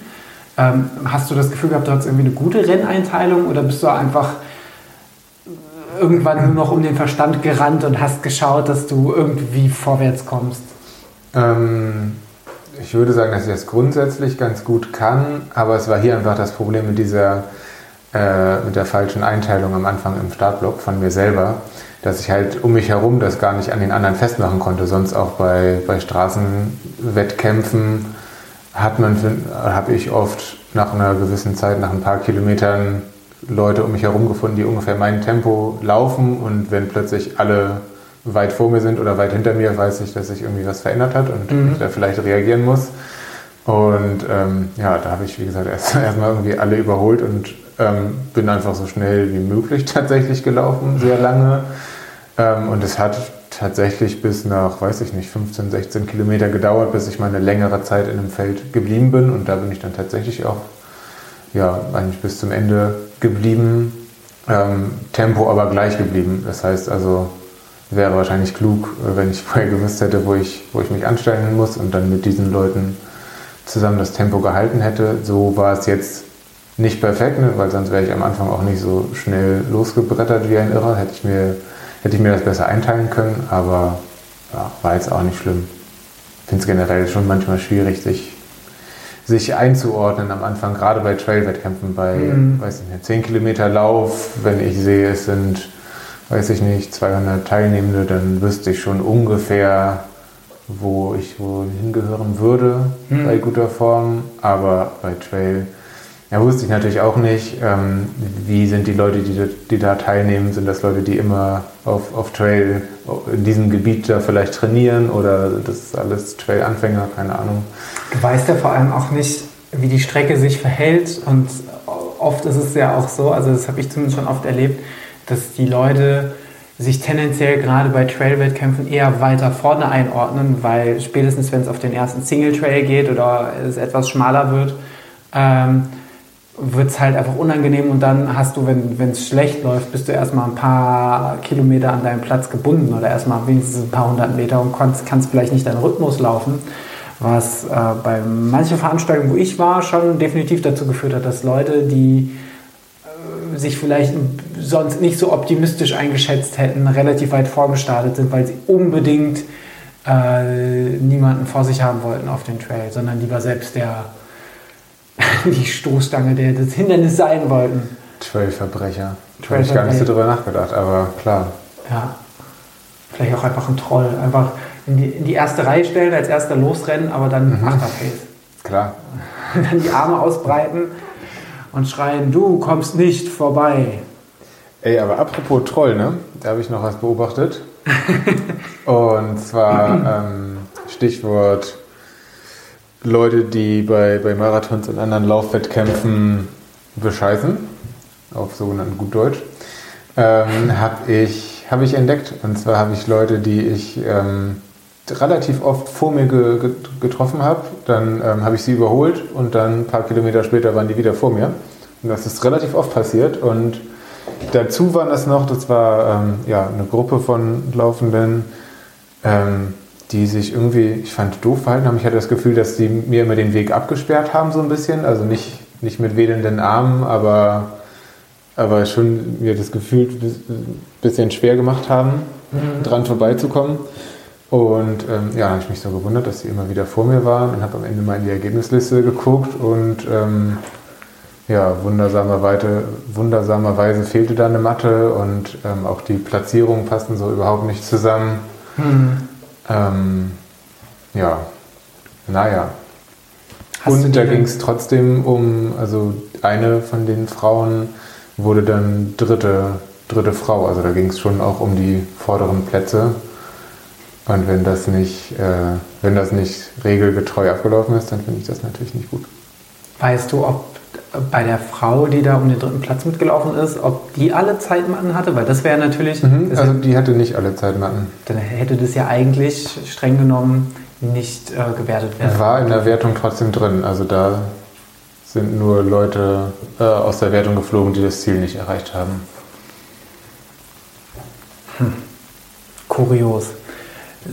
[SPEAKER 1] Ähm, hast du das Gefühl gehabt, du hast irgendwie eine gute Renneinteilung oder bist du einfach irgendwann nur noch um den Verstand gerannt und hast geschaut, dass du irgendwie vorwärts kommst?
[SPEAKER 3] Ähm, ich würde sagen, dass ich das grundsätzlich ganz gut kann, aber es war hier einfach das Problem mit dieser äh, mit der falschen Einteilung am Anfang im Startblock von mir selber, dass ich halt um mich herum das gar nicht an den anderen festmachen konnte. Sonst auch bei, bei Straßenwettkämpfen hat man, habe ich oft nach einer gewissen Zeit, nach ein paar Kilometern Leute um mich herum gefunden, die ungefähr mein Tempo laufen und wenn plötzlich alle weit vor mir sind oder weit hinter mir, weiß ich, dass sich irgendwie was verändert hat und mhm. ich da vielleicht reagieren muss. Und ähm, ja, da habe ich, wie gesagt, erstmal erst irgendwie alle überholt und ähm, bin einfach so schnell wie möglich tatsächlich gelaufen, sehr lange. Ähm, und es hat tatsächlich bis nach, weiß ich nicht, 15, 16 Kilometer gedauert, bis ich mal eine längere Zeit in dem Feld geblieben bin. Und da bin ich dann tatsächlich auch, ja, eigentlich bis zum Ende geblieben. Ähm, Tempo aber gleich geblieben. Das heißt also, wäre wahrscheinlich klug, wenn ich vorher gewusst hätte, wo ich, wo ich mich anstellen muss und dann mit diesen Leuten zusammen das Tempo gehalten hätte. So war es jetzt nicht perfekt, ne? weil sonst wäre ich am Anfang auch nicht so schnell losgebrettert wie ein Irrer. Hätte ich mir, hätte ich mir das besser einteilen können, aber ja, war jetzt auch nicht schlimm. Ich finde es generell schon manchmal schwierig, sich, sich einzuordnen am Anfang, gerade bei Trailwettkämpfen, bei mhm. weiß nicht, 10 Kilometer Lauf, wenn ich sehe, es sind, weiß ich nicht, 200 Teilnehmende, dann wüsste ich schon ungefähr, wo ich wohl hingehören würde mhm. bei guter Form, aber bei Trail ja, wusste ich natürlich auch nicht. Ähm, wie sind die Leute, die, die da teilnehmen? Sind das Leute, die immer auf, auf Trail in diesem Gebiet da vielleicht trainieren oder das ist alles Trail-Anfänger? Keine Ahnung.
[SPEAKER 1] Du weißt ja vor allem auch nicht, wie die Strecke sich verhält. Und oft ist es ja auch so, also das habe ich zumindest schon oft erlebt, dass die Leute sich tendenziell gerade bei Trail-Wettkämpfen eher weiter vorne einordnen, weil spätestens wenn es auf den ersten Single-Trail geht oder es etwas schmaler wird, ähm, wird es halt einfach unangenehm und dann hast du, wenn es schlecht läuft, bist du erstmal ein paar Kilometer an deinem Platz gebunden oder erstmal wenigstens ein paar hundert Meter und kannst, kannst vielleicht nicht deinen Rhythmus laufen. Was äh, bei manchen Veranstaltungen, wo ich war, schon definitiv dazu geführt hat, dass Leute, die äh, sich vielleicht sonst nicht so optimistisch eingeschätzt hätten, relativ weit vorgestartet sind, weil sie unbedingt äh, niemanden vor sich haben wollten auf den Trail, sondern lieber selbst der die Stoßstange, der das Hindernis sein wollten.
[SPEAKER 3] Trailverbrecher. Da habe ich gar nicht so drüber nachgedacht, aber klar.
[SPEAKER 1] Ja. Vielleicht auch einfach ein Troll. Einfach in die, in die erste Reihe stellen, als erster losrennen, aber dann mhm. Achterface.
[SPEAKER 3] Klar.
[SPEAKER 1] dann die Arme ausbreiten und schreien, du kommst nicht vorbei.
[SPEAKER 3] Ey, aber apropos Troll, ne? Da habe ich noch was beobachtet. und zwar ähm, Stichwort Leute, die bei, bei Marathons und anderen Laufwettkämpfen bescheißen, auf sogenannten Gutdeutsch, ähm, habe ich, hab ich entdeckt. Und zwar habe ich Leute, die ich ähm, relativ oft vor mir ge, getroffen habe. Dann ähm, habe ich sie überholt und dann ein paar Kilometer später waren die wieder vor mir. Und das ist relativ oft passiert. Und dazu waren das noch, das war ähm, ja, eine Gruppe von Laufenden, ähm, die sich irgendwie, ich fand, doof verhalten haben. Ich hatte das Gefühl, dass sie mir immer den Weg abgesperrt haben, so ein bisschen. Also nicht, nicht mit wedelnden Armen, aber, aber schon mir das Gefühl ein bisschen schwer gemacht haben, mhm. dran vorbeizukommen. Und ähm, ja, habe ich mich so gewundert, dass sie immer wieder vor mir waren und habe am Ende mal in die Ergebnisliste geguckt und ähm, ja, wundersamerweise, wundersamerweise fehlte da eine Matte und ähm, auch die Platzierungen passten so überhaupt nicht zusammen. Mhm. Ähm, ja, naja. Hast und da ging es trotzdem um, also eine von den Frauen wurde dann dritte, dritte Frau. Also da ging es schon auch um die vorderen Plätze. Und wenn das nicht, äh, wenn das nicht regelgetreu abgelaufen ist, dann finde ich das natürlich nicht gut.
[SPEAKER 1] Weißt du, ob bei der Frau, die da um den dritten Platz mitgelaufen ist, ob die alle Zeitmatten hatte? Weil das wäre natürlich.
[SPEAKER 3] Mhm, also die hatte nicht alle Zeitmatten.
[SPEAKER 1] Dann hätte das ja eigentlich streng genommen nicht äh, gewertet werden.
[SPEAKER 3] War in der Wertung trotzdem drin. Also da sind nur Leute äh, aus der Wertung geflogen, die das Ziel nicht erreicht haben.
[SPEAKER 1] Hm. Kurios.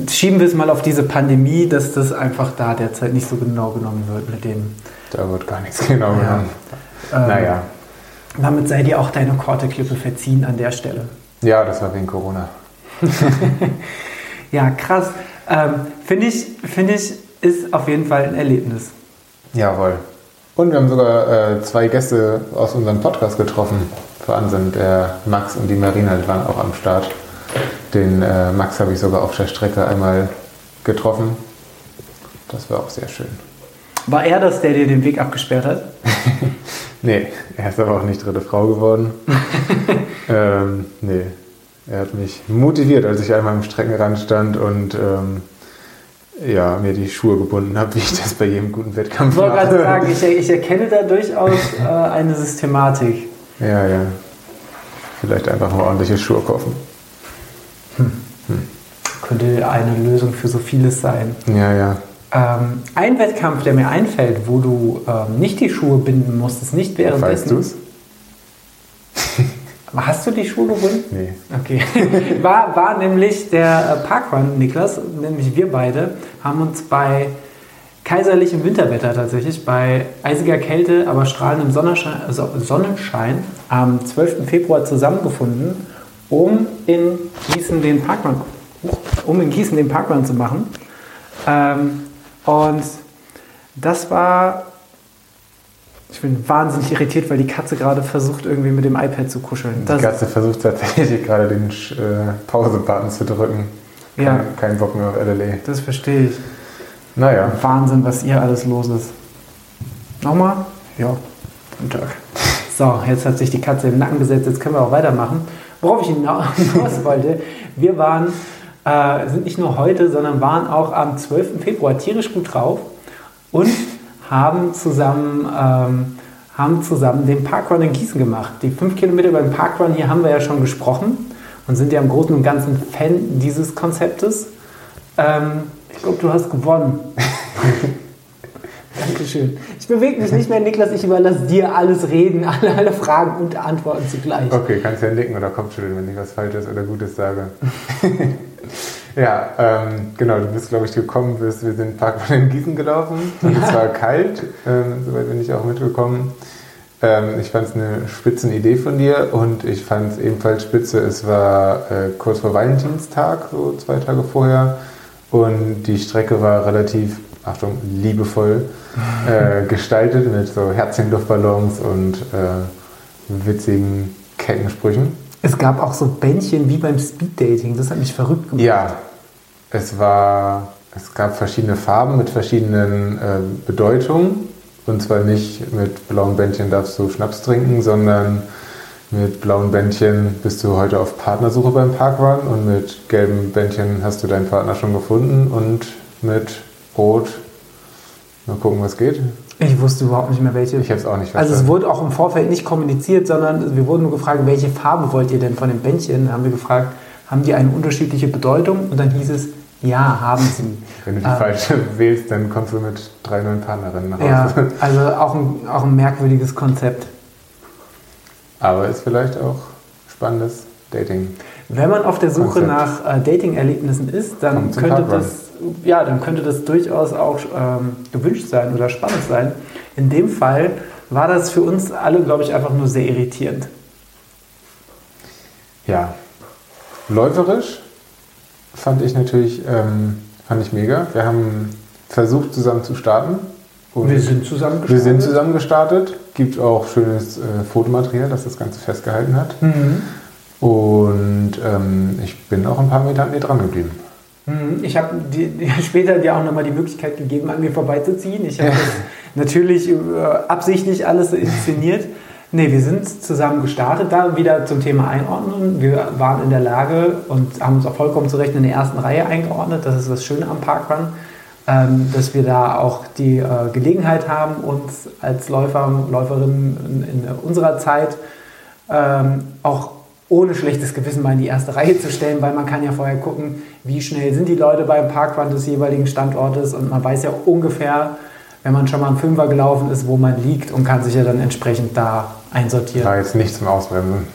[SPEAKER 1] Schieben wir es mal auf diese Pandemie, dass das einfach da derzeit nicht so genau genommen wird mit dem
[SPEAKER 3] da wird gar nichts genau ja. genommen.
[SPEAKER 1] Ähm, naja. Damit sei dir auch deine Korteklippe verziehen an der Stelle.
[SPEAKER 3] Ja, das war wegen Corona.
[SPEAKER 1] ja, krass. Ähm, Finde ich, find ich, ist auf jeden Fall ein Erlebnis.
[SPEAKER 3] Jawohl. Und wir haben sogar äh, zwei Gäste aus unserem Podcast getroffen. Wahnsinn, der Max und die Marina, die waren auch am Start. Den äh, Max habe ich sogar auf der Strecke einmal getroffen. Das war auch sehr schön.
[SPEAKER 1] War er das, der dir den Weg abgesperrt hat?
[SPEAKER 3] nee, er ist aber auch nicht dritte Frau geworden. ähm, nee, er hat mich motiviert, als ich einmal am Streckenrand stand und ähm, ja, mir die Schuhe gebunden habe, wie ich das bei jedem guten Wettkampf
[SPEAKER 1] mache. Ich wollte gerade sagen, ich, ich, erkenne da durchaus äh, eine Systematik.
[SPEAKER 3] Ja, ja. Vielleicht einfach mal ordentliche Schuhe kaufen.
[SPEAKER 1] Könnte eine Lösung für so vieles sein.
[SPEAKER 3] Ja, ja.
[SPEAKER 1] Ähm, ein Wettkampf, der mir einfällt, wo du ähm, nicht die Schuhe binden musstest, nicht währenddessen. Weißt du es? Hast du die Schuhe gebunden?
[SPEAKER 3] Nee.
[SPEAKER 1] Okay. War, war nämlich der äh, Parkrun, Niklas, nämlich wir beide, haben uns bei kaiserlichem Winterwetter tatsächlich, bei eisiger Kälte, aber strahlendem Sonnenschein, Sonnenschein am 12. Februar zusammengefunden, um in Gießen den Parkrun, um in Gießen den Parkrun zu machen. Ähm, und das war. Ich bin wahnsinnig irritiert, weil die Katze gerade versucht, irgendwie mit dem iPad zu kuscheln.
[SPEAKER 3] Die Katze versucht tatsächlich gerade den äh, Pause-Button zu drücken. Kein, ja. Kein Bock mehr auf LLE.
[SPEAKER 1] Das verstehe ich.
[SPEAKER 3] Naja.
[SPEAKER 1] Wahnsinn, was hier alles los ist. Nochmal? Ja. Guten Tag. So, jetzt hat sich die Katze im Nacken gesetzt, jetzt können wir auch weitermachen. Worauf ich hinaus wollte, wir waren äh, sind nicht nur heute, sondern waren auch am 12. Februar tierisch gut drauf und haben zusammen, ähm, haben zusammen den Parkrun in Gießen gemacht. Die fünf Kilometer beim Parkrun hier haben wir ja schon gesprochen und sind ja im Großen und Ganzen Fan dieses Konzeptes. Ähm, ich glaube, du hast gewonnen. Dankeschön. Ich bewege mich nicht mehr, Niklas. Ich überlasse dir alles Reden, alle, alle Fragen und Antworten zugleich.
[SPEAKER 3] Okay, kannst ja nicken oder Kopfschütteln, wenn ich was Falsches oder Gutes sage. ja, ähm, genau, du bist, glaube ich, gekommen, bist, wir sind Parkbahn in Gießen gelaufen. Und es war kalt, ähm, soweit bin ich auch mitgekommen. Ähm, ich fand es eine spitzen Idee von dir und ich fand es ebenfalls spitze. Es war äh, kurz vor Valentinstag, so zwei Tage vorher. Und die Strecke war relativ Achtung, liebevoll äh, gestaltet mit so Herzchenluftballons und äh, witzigen Kettensprüchen.
[SPEAKER 1] Es gab auch so Bändchen wie beim Speeddating, das hat mich verrückt
[SPEAKER 3] gemacht. Ja, es war, es gab verschiedene Farben mit verschiedenen äh, Bedeutungen. Und zwar nicht mit blauen Bändchen darfst du Schnaps trinken, sondern mit blauen Bändchen bist du heute auf Partnersuche beim Parkrun und mit gelben Bändchen hast du deinen Partner schon gefunden und mit Rot. Mal gucken, was geht.
[SPEAKER 1] Ich wusste überhaupt nicht mehr welche.
[SPEAKER 3] Ich habe es auch nicht verstanden.
[SPEAKER 1] Also es wurde auch im Vorfeld nicht kommuniziert, sondern wir wurden nur gefragt, welche Farbe wollt ihr denn von den Bändchen? Da haben wir gefragt, haben die eine unterschiedliche Bedeutung? Und dann hieß es, ja, haben sie.
[SPEAKER 3] Wenn du die äh, falsche wählst, dann kommst du mit drei neuen Partnerinnen nach Hause.
[SPEAKER 1] Ja, also auch ein, auch ein merkwürdiges Konzept.
[SPEAKER 3] Aber ist vielleicht auch spannendes Dating.
[SPEAKER 1] Wenn man auf der Suche Konzept. nach äh, Dating-Erlebnissen ist, dann könnte das ja, dann könnte das durchaus auch ähm, gewünscht sein oder spannend sein. In dem Fall war das für uns alle, glaube ich, einfach nur sehr irritierend.
[SPEAKER 3] Ja, läuferisch fand ich natürlich ähm, fand ich mega. Wir haben versucht, zusammen zu starten.
[SPEAKER 1] wir sind zusammen
[SPEAKER 3] gestartet. Wir sind zusammen gestartet. Gibt auch schönes äh, Fotomaterial, das das Ganze festgehalten hat. Mhm. Und ähm, ich bin auch ein paar Meter an dir dran geblieben.
[SPEAKER 1] Mhm. Ich habe später dir auch nochmal die Möglichkeit gegeben, an mir vorbeizuziehen. Ich habe natürlich äh, absichtlich alles inszeniert. Nee, wir sind zusammen gestartet, da wieder zum Thema Einordnung. Wir waren in der Lage und haben uns auch vollkommen zu Recht in der ersten Reihe eingeordnet. Das ist das Schöne am Parkrun, ähm, dass wir da auch die äh, Gelegenheit haben, uns als Läufer, Läuferinnen in, in unserer Zeit ähm, auch ohne schlechtes Gewissen mal in die erste Reihe zu stellen, weil man kann ja vorher gucken, wie schnell sind die Leute beim Parkrun des jeweiligen Standortes und man weiß ja ungefähr, wenn man schon mal einen Fünfer gelaufen ist, wo man liegt und kann sich ja dann entsprechend da einsortieren.
[SPEAKER 3] War jetzt nicht zum Ausbremsen.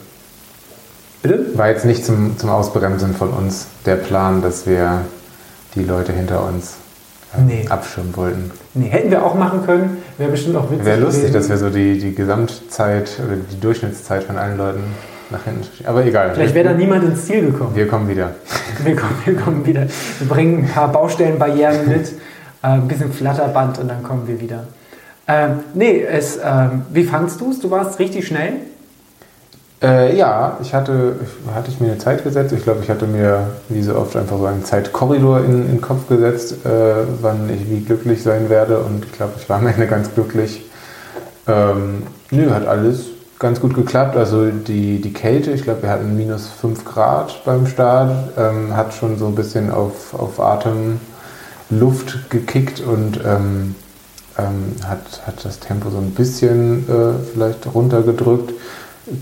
[SPEAKER 1] Bitte?
[SPEAKER 3] War jetzt nicht zum, zum Ausbremsen von uns der Plan, dass wir die Leute hinter uns äh, nee. abschirmen wollten.
[SPEAKER 1] Nee, hätten wir auch machen können, wäre bestimmt auch witzig.
[SPEAKER 3] Wäre lustig, gewesen. dass wir so die, die Gesamtzeit oder die Durchschnittszeit von allen Leuten nach hinten Aber egal.
[SPEAKER 1] Vielleicht wäre da niemand ins Ziel gekommen.
[SPEAKER 3] Wir kommen wieder.
[SPEAKER 1] Wir kommen, wir kommen wieder. Wir bringen ein paar Baustellenbarrieren mit, äh, ein bisschen Flatterband und dann kommen wir wieder. Ähm, nee, es, ähm, wie fandst du es? Du warst richtig schnell?
[SPEAKER 3] Äh, ja, ich hatte, hatte ich mir eine Zeit gesetzt. Ich glaube, ich hatte mir wie so oft einfach so einen Zeitkorridor in, in den Kopf gesetzt, äh, wann ich wie glücklich sein werde. Und ich glaube, ich war am Ende ganz glücklich. Ähm, nö, hat alles ganz gut geklappt. Also die, die Kälte, ich glaube, wir hatten minus 5 Grad beim Start, ähm, hat schon so ein bisschen auf, auf Atemluft gekickt und ähm, ähm, hat, hat das Tempo so ein bisschen äh, vielleicht runtergedrückt.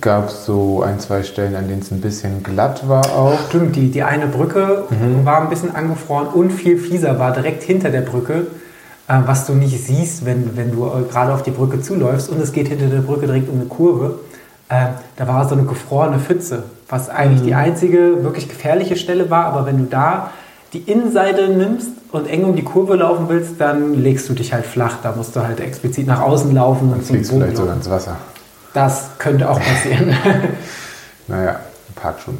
[SPEAKER 3] Gab so ein, zwei Stellen, an denen es ein bisschen glatt war auch.
[SPEAKER 1] Stimmt, die, die eine Brücke mhm. war ein bisschen angefroren und viel fieser war direkt hinter der Brücke. Äh, was du nicht siehst, wenn, wenn du äh, gerade auf die Brücke zuläufst und es geht hinter der Brücke direkt um eine Kurve. Äh, da war so eine gefrorene Pfütze, was eigentlich mhm. die einzige wirklich gefährliche Stelle war. Aber wenn du da die Innenseite nimmst und eng um die Kurve laufen willst, dann legst du dich halt flach. Da musst du halt explizit nach außen laufen.
[SPEAKER 3] Und fliegst vielleicht sogar ins Wasser.
[SPEAKER 1] Das könnte auch passieren.
[SPEAKER 3] naja, schon.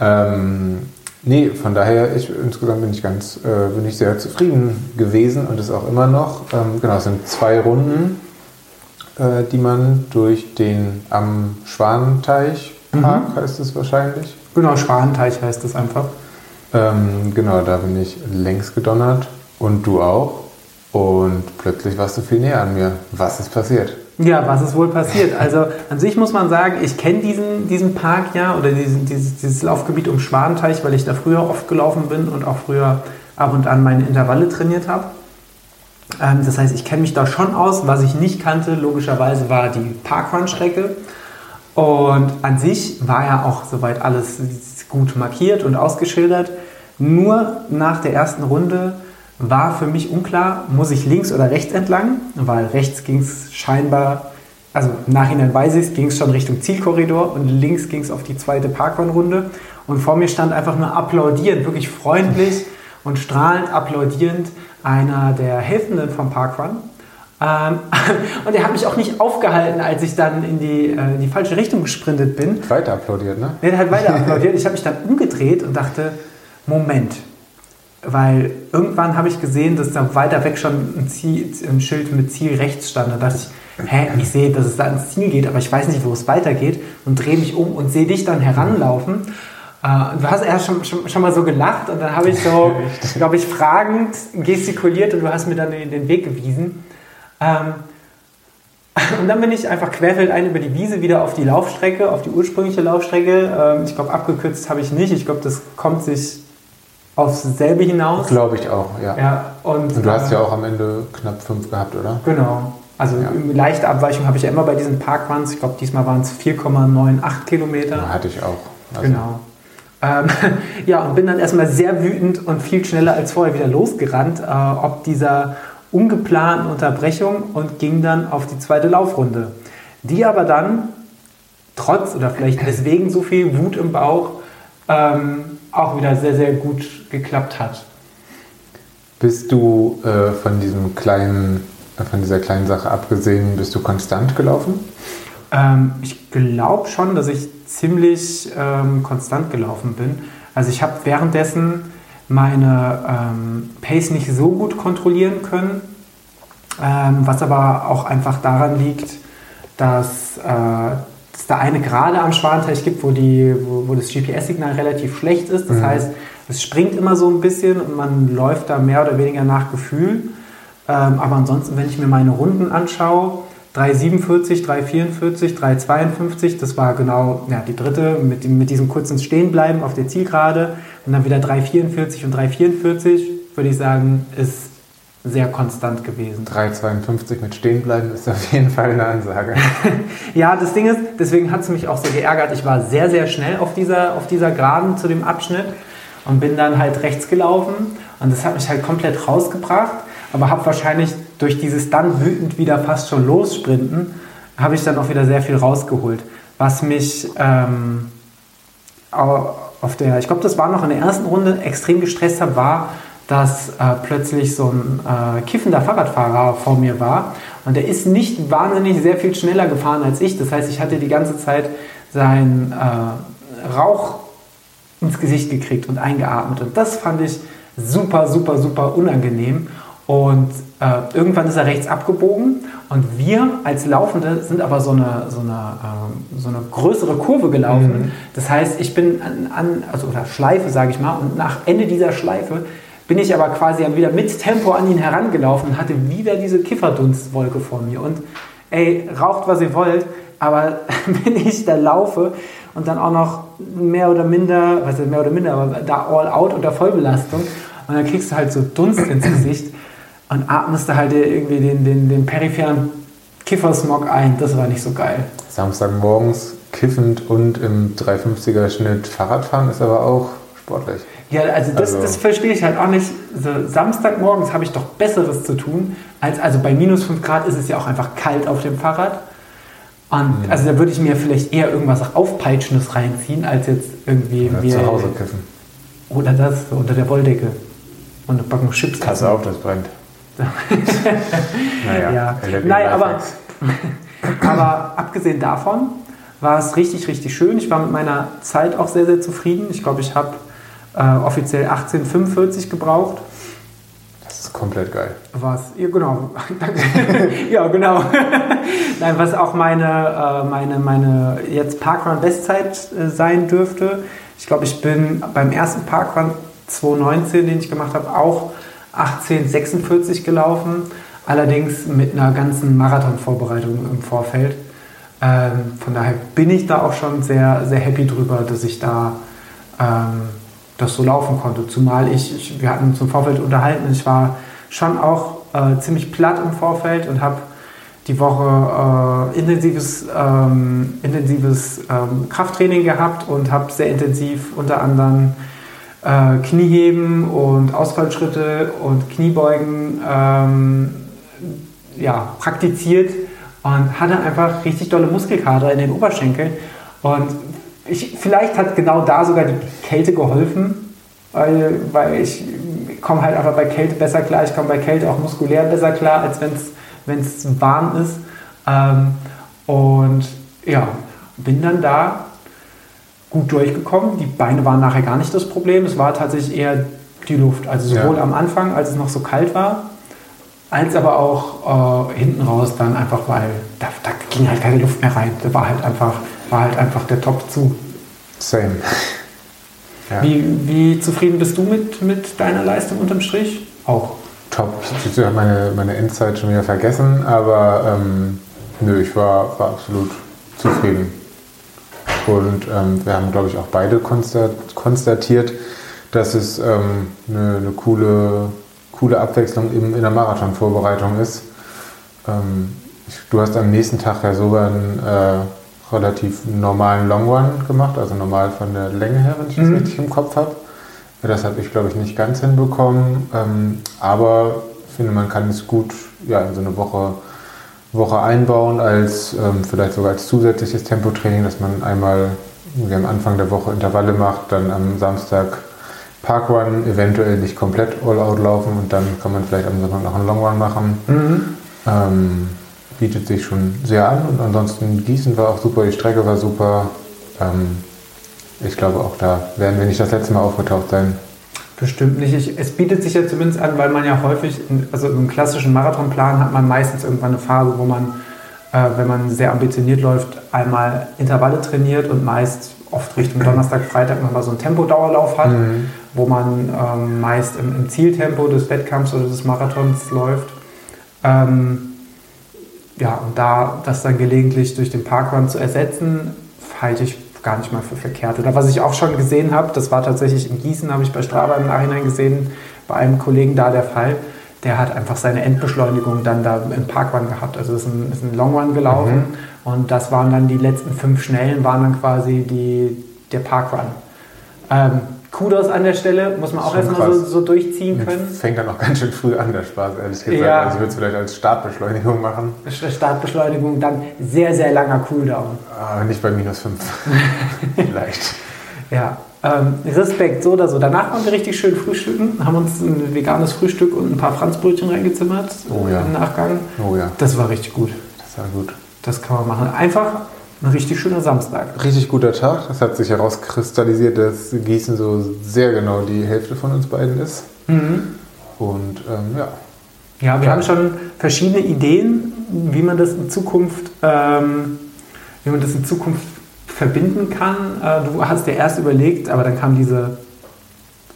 [SPEAKER 3] Ähm, Nee, von daher, ich, insgesamt bin ich ganz, äh, bin ich sehr zufrieden gewesen und ist auch immer noch. Ähm, genau, es sind zwei Runden, äh, die man durch den am Schwanenteich Park mhm. heißt es wahrscheinlich.
[SPEAKER 1] Genau, Schwanenteich heißt es einfach.
[SPEAKER 3] Ähm, genau, da bin ich längs gedonnert und du auch. Und plötzlich warst du viel näher an mir. Was ist passiert?
[SPEAKER 1] Ja, was ist wohl passiert? Also an sich muss man sagen, ich kenne diesen, diesen Park ja oder diesen, dieses, dieses Laufgebiet um Schwanenteich, weil ich da früher oft gelaufen bin und auch früher ab und an meine Intervalle trainiert habe. Ähm, das heißt, ich kenne mich da schon aus. Was ich nicht kannte, logischerweise, war die Parkrun-Strecke. Und an sich war ja auch soweit alles gut markiert und ausgeschildert. Nur nach der ersten Runde war für mich unklar, muss ich links oder rechts entlang, weil rechts ging es scheinbar, also im Nachhinein weiß ich es, ging es schon Richtung Zielkorridor und links ging es auf die zweite Parkrun-Runde. Und vor mir stand einfach nur applaudierend, wirklich freundlich und strahlend applaudierend einer der Helfenden vom Parkrun. Ähm, und er hat mich auch nicht aufgehalten, als ich dann in die, äh, in die falsche Richtung gesprintet bin.
[SPEAKER 3] Weiter applaudiert, ne?
[SPEAKER 1] Er hat weiter applaudiert. Ich habe mich dann umgedreht und dachte, Moment. Weil irgendwann habe ich gesehen, dass da weiter weg schon ein, Ziel, ein Schild mit Ziel rechts stand. Da dachte ich, hä, ich sehe, dass es da ins Ziel geht, aber ich weiß nicht, wo es weitergeht. Und drehe mich um und sehe dich dann heranlaufen. Uh, du hast erst schon, schon, schon, mal so gelacht und dann habe ich so, glaube ich, fragend gestikuliert und du hast mir dann den, den Weg gewiesen. Ähm, und dann bin ich einfach querfeldein über die Wiese wieder auf die Laufstrecke, auf die ursprüngliche Laufstrecke. Ähm, ich glaube, abgekürzt habe ich nicht. Ich glaube, das kommt sich aufs selbe hinaus.
[SPEAKER 3] Glaube ich auch, ja.
[SPEAKER 1] ja
[SPEAKER 3] und, und, du hast ja auch am Ende knapp fünf gehabt, oder?
[SPEAKER 1] Genau. Also ja. leichte Abweichung habe ich ja immer bei diesen Parkruns. Ich glaube, diesmal waren es 4,98 Kilometer.
[SPEAKER 3] Ja, hatte ich auch.
[SPEAKER 1] Also genau. Ähm, ja, und bin dann erstmal sehr wütend und viel schneller als vorher wieder losgerannt, äh, ob dieser ungeplanten Unterbrechung und ging dann auf die zweite Laufrunde. Die aber dann, trotz oder vielleicht deswegen so viel Wut im Bauch, ähm, auch wieder sehr, sehr gut geklappt hat.
[SPEAKER 3] Bist du äh, von diesem kleinen, von dieser kleinen Sache abgesehen, bist du konstant gelaufen?
[SPEAKER 1] Ähm, ich glaube schon, dass ich ziemlich ähm, konstant gelaufen bin. Also ich habe währenddessen meine ähm, Pace nicht so gut kontrollieren können, ähm, was aber auch einfach daran liegt, dass äh, es da eine Gerade am Schwanteich gibt, wo, die, wo, wo das GPS-Signal relativ schlecht ist. Das mhm. heißt, es springt immer so ein bisschen und man läuft da mehr oder weniger nach Gefühl. Ähm, aber ansonsten, wenn ich mir meine Runden anschaue, 3,47, 3,44, 3,52, das war genau ja, die dritte mit, mit diesem kurzen Stehenbleiben auf der Zielgerade und dann wieder 3,44 und 3,44, würde ich sagen, ist sehr konstant gewesen.
[SPEAKER 3] 3,52 mit Stehenbleiben ist auf jeden Fall eine Ansage.
[SPEAKER 1] ja, das Ding ist, deswegen hat es mich auch so geärgert. Ich war sehr, sehr schnell auf dieser, auf dieser Geraden zu dem Abschnitt und bin dann halt rechts gelaufen und das hat mich halt komplett rausgebracht, aber habe wahrscheinlich durch dieses dann wütend wieder fast schon lossprinten, habe ich dann auch wieder sehr viel rausgeholt. Was mich ähm, auf der, ich glaube, das war noch in der ersten Runde, extrem gestresst hat, war, dass äh, plötzlich so ein äh, kiffender Fahrradfahrer vor mir war. Und der ist nicht wahnsinnig sehr viel schneller gefahren als ich. Das heißt, ich hatte die ganze Zeit seinen äh, Rauch ins Gesicht gekriegt und eingeatmet. Und das fand ich super, super, super unangenehm. Und äh, irgendwann ist er rechts abgebogen und wir als Laufende sind aber so eine, so eine, äh, so eine größere Kurve gelaufen. Mhm. Das heißt, ich bin an, an also oder Schleife, sage ich mal, und nach Ende dieser Schleife bin ich aber quasi wieder mit Tempo an ihn herangelaufen und hatte wieder diese Kifferdunstwolke vor mir. Und ey, raucht, was ihr wollt, aber wenn ich da laufe und dann auch noch mehr oder minder, was ist mehr oder minder, aber da all out unter Vollbelastung und dann kriegst du halt so Dunst ins Gesicht und atmest da halt irgendwie den, den, den peripheren Kiffersmog ein. Das war nicht so geil.
[SPEAKER 3] Samstagmorgens kiffend und im 350er Schnitt Fahrradfahren ist aber auch sportlich.
[SPEAKER 1] Ja, also das, also das verstehe ich halt auch nicht. So, Samstagmorgens habe ich doch Besseres zu tun. Als, also bei minus 5 Grad ist es ja auch einfach kalt auf dem Fahrrad. Und mhm. also da würde ich mir vielleicht eher irgendwas Aufpeitschendes reinziehen, als jetzt irgendwie
[SPEAKER 3] Oder mir, zu Hause kiffen.
[SPEAKER 1] Oder das, so unter der Wolldecke. Und eine Packung Chips.
[SPEAKER 3] Pass auf, das brennt.
[SPEAKER 1] naja, ja. Nein, aber, aber abgesehen davon war es richtig, richtig schön. Ich war mit meiner Zeit auch sehr, sehr zufrieden. Ich glaube, ich habe äh, offiziell 1845 gebraucht.
[SPEAKER 3] Das ist komplett geil.
[SPEAKER 1] Was, ja genau, ja genau. Nein, was auch meine, äh, meine, meine jetzt Parkrun-Bestzeit äh, sein dürfte. Ich glaube, ich bin beim ersten Parkrun 2019, den ich gemacht habe, auch 1846 gelaufen. Allerdings mit einer ganzen Marathon-Vorbereitung im Vorfeld. Ähm, von daher bin ich da auch schon sehr, sehr happy drüber, dass ich da ähm, das so laufen konnte. Zumal ich, ich, wir hatten uns im Vorfeld unterhalten, ich war schon auch äh, ziemlich platt im Vorfeld und habe die Woche äh, intensives, ähm, intensives ähm, Krafttraining gehabt und habe sehr intensiv unter anderem äh, Knieheben und Ausfallschritte und Kniebeugen ähm, ja, praktiziert und hatte einfach richtig dolle Muskelkater in den Oberschenkeln. Und ich, vielleicht hat genau da sogar die Kälte geholfen, weil, weil ich komme halt einfach bei Kälte besser klar. Ich komme bei Kälte auch muskulär besser klar, als wenn es warm ist. Ähm, und ja, bin dann da gut durchgekommen. Die Beine waren nachher gar nicht das Problem. Es war tatsächlich eher die Luft. Also sowohl ja. am Anfang, als es noch so kalt war, als aber auch äh, hinten raus dann einfach, weil da, da, ging halt keine Luft mehr rein. Da war halt einfach, war halt einfach der Top zu.
[SPEAKER 3] Same.
[SPEAKER 1] Ja. Wie, wie zufrieden bist du mit, mit deiner Leistung unterm Strich? Auch.
[SPEAKER 3] Top. Ich habe meine, meine Endzeit schon wieder vergessen, aber ähm, nö, ich war, war absolut zufrieden. Und ähm, wir haben, glaube ich, auch beide konstatiert, dass es ähm, eine, eine coole coole Abwechslung eben in der Marathonvorbereitung ist. Ähm, ich, du hast am nächsten Tag ja sogar einen äh, relativ normalen Long Run gemacht, also normal von der Länge her, wenn ich das mhm. richtig im Kopf habe. Das habe ich, glaube ich, nicht ganz hinbekommen. Ähm, aber ich finde, man kann es gut ja, in so eine Woche, Woche einbauen, als ähm, vielleicht sogar als zusätzliches Tempotraining, dass man einmal am Anfang der Woche Intervalle macht, dann am Samstag Parkrun eventuell nicht komplett all-out laufen und dann kann man vielleicht am Sonntag noch einen Longrun machen. Mhm. Ähm, bietet sich schon sehr an und ansonsten Gießen war auch super, die Strecke war super. Ähm, ich glaube auch da werden wir nicht das letzte Mal aufgetaucht sein.
[SPEAKER 1] Bestimmt nicht. Ich, es bietet sich ja zumindest an, weil man ja häufig, in, also im klassischen Marathonplan hat man meistens irgendwann eine Phase, wo man, äh, wenn man sehr ambitioniert läuft, einmal Intervalle trainiert und meist oft Richtung Donnerstag, Freitag nochmal so einen Tempodauerlauf hat. Mhm wo man ähm, meist im, im, Zieltempo des Wettkampfs oder des Marathons läuft. Ähm, ja, und da das dann gelegentlich durch den Parkrun zu ersetzen, halte ich gar nicht mal für verkehrt. Oder was ich auch schon gesehen habe, das war tatsächlich in Gießen, habe ich bei Strava im Nachhinein gesehen, bei einem Kollegen da der Fall, der hat einfach seine Endbeschleunigung dann da im Parkrun gehabt. Also ist ein, ist ein Longrun gelaufen mhm. und das waren dann die letzten fünf Schnellen, waren dann quasi die, der Parkrun. Ähm, Kudos an der Stelle, muss man auch erstmal so, so, durchziehen können.
[SPEAKER 3] Fängt dann auch ganz schön früh an, der Spaß, ehrlich gesagt. Ja. Also ich würde es vielleicht als Startbeschleunigung machen.
[SPEAKER 1] Startbeschleunigung, dann sehr, sehr langer Cooldown.
[SPEAKER 3] Aber nicht bei minus 5. vielleicht.
[SPEAKER 1] Ja, ähm, Respekt, so oder so. Danach waren wir richtig schön frühstücken, haben uns ein veganes Frühstück und ein paar Franzbrötchen reingezimmert
[SPEAKER 3] oh ja.
[SPEAKER 1] im Nachgang.
[SPEAKER 3] Oh ja.
[SPEAKER 1] Das war richtig gut.
[SPEAKER 3] Das war gut.
[SPEAKER 1] Das kann man machen. Einfach ein richtig schöner Samstag.
[SPEAKER 3] Richtig guter Tag. Es hat sich herauskristallisiert, dass Gießen so sehr genau die Hälfte von uns beiden ist. Mhm. Und ähm, ja.
[SPEAKER 1] Ja, wir ja. haben schon verschiedene Ideen, wie man das in Zukunft, ähm, wie man das in Zukunft verbinden kann. Äh, du hast dir erst überlegt, aber dann kam diese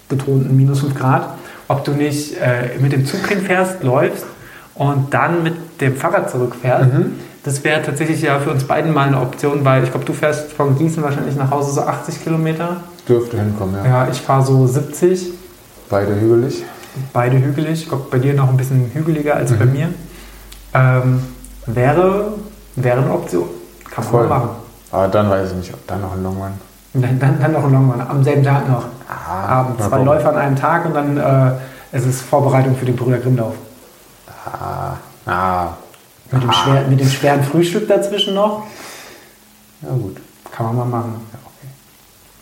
[SPEAKER 1] betonten minus 5 Grad, ob du nicht äh, mit dem Zug hinfährst, läufst und dann mit dem Fahrrad zurückfährst. Mhm. Das wäre tatsächlich ja für uns beiden mal eine Option, weil ich glaube, du fährst von Gießen wahrscheinlich nach Hause so 80 Kilometer.
[SPEAKER 3] Dürfte hinkommen, ja.
[SPEAKER 1] Ja, ich fahre so 70.
[SPEAKER 3] Beide hügelig.
[SPEAKER 1] Beide hügelig. Ich glaube, bei dir noch ein bisschen hügeliger als mhm. bei mir. Ähm, wäre, wäre eine Option. Kann man Voll. machen.
[SPEAKER 3] Aber dann weiß ich nicht, ob dann noch ein Longman.
[SPEAKER 1] Dann, dann, dann noch ein Longman. Am selben Tag noch. Ah, Abends. Zwei Läufe an einem Tag und dann äh, es ist Vorbereitung für den Brüder Grimmlauf.
[SPEAKER 3] Ah, ah,
[SPEAKER 1] mit dem, schwer, mit dem schweren Frühstück dazwischen noch?
[SPEAKER 3] Ja, gut.
[SPEAKER 1] Kann man mal machen.
[SPEAKER 3] Ja, okay.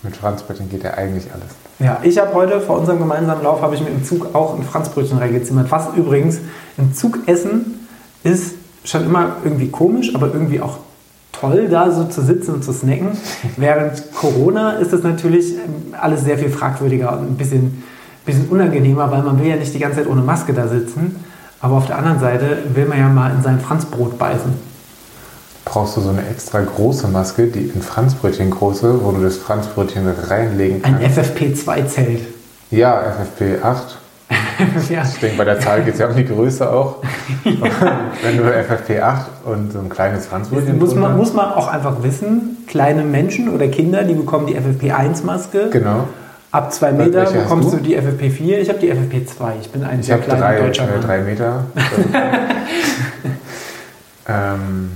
[SPEAKER 3] Mit Franzbrötchen geht ja eigentlich alles.
[SPEAKER 1] Ja, ich habe heute vor unserem gemeinsamen Lauf habe ich mir im Zug auch ein Franzbrötchen reingezimmert. Was übrigens im Zug essen ist schon immer irgendwie komisch, aber irgendwie auch toll, da so zu sitzen und zu snacken. Während Corona ist das natürlich ähm, alles sehr viel fragwürdiger und ein bisschen, bisschen unangenehmer, weil man will ja nicht die ganze Zeit ohne Maske da sitzen. Aber auf der anderen Seite will man ja mal in sein Franzbrot beißen.
[SPEAKER 3] Brauchst du so eine extra große Maske, die in Franzbrötchen große, wo du das Franzbrötchen reinlegen kannst?
[SPEAKER 1] Ein FFP2-Zelt.
[SPEAKER 3] Ja, FFP8. ja. Ich denke, bei der Zahl geht es ja um die Größe auch. Wenn du FFP8 und so ein kleines Franzbrötchen
[SPEAKER 1] muss man, muss man auch einfach wissen, kleine Menschen oder Kinder, die bekommen die FFP1-Maske.
[SPEAKER 3] Genau.
[SPEAKER 1] Ab zwei Meter
[SPEAKER 3] welche
[SPEAKER 1] bekommst
[SPEAKER 3] du?
[SPEAKER 1] du die FFP4. Ich habe die FFP2. Ich bin ein
[SPEAKER 3] Ich
[SPEAKER 1] sehr kleiner
[SPEAKER 3] drei,
[SPEAKER 1] deutscher
[SPEAKER 3] äh,
[SPEAKER 1] Mann.
[SPEAKER 3] drei Meter. ähm,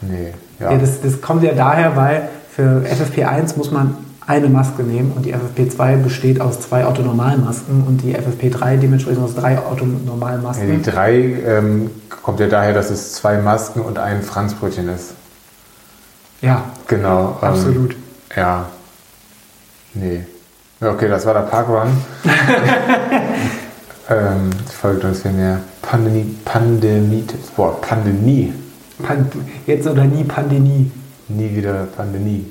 [SPEAKER 3] nee, ja.
[SPEAKER 1] Ja, das, das kommt ja daher, weil für FFP1 muss man eine Maske nehmen und die FFP2 besteht aus zwei Orthonormalmasken und die FFP3 dementsprechend aus drei
[SPEAKER 3] Ja,
[SPEAKER 1] Orthonormalmasken.
[SPEAKER 3] die drei ähm, kommt ja daher, dass es zwei Masken und ein Franzbrötchen ist.
[SPEAKER 1] Ja,
[SPEAKER 3] Genau. ähm,
[SPEAKER 1] absolut.
[SPEAKER 3] Ja. Nee. Okay, das war der Parkrun. ähm, folgt uns hier mehr Pandemie, Pandemie, Boah, Pandemie.
[SPEAKER 1] Pan jetzt oder nie Pandemie.
[SPEAKER 3] Nie wieder Pandemie.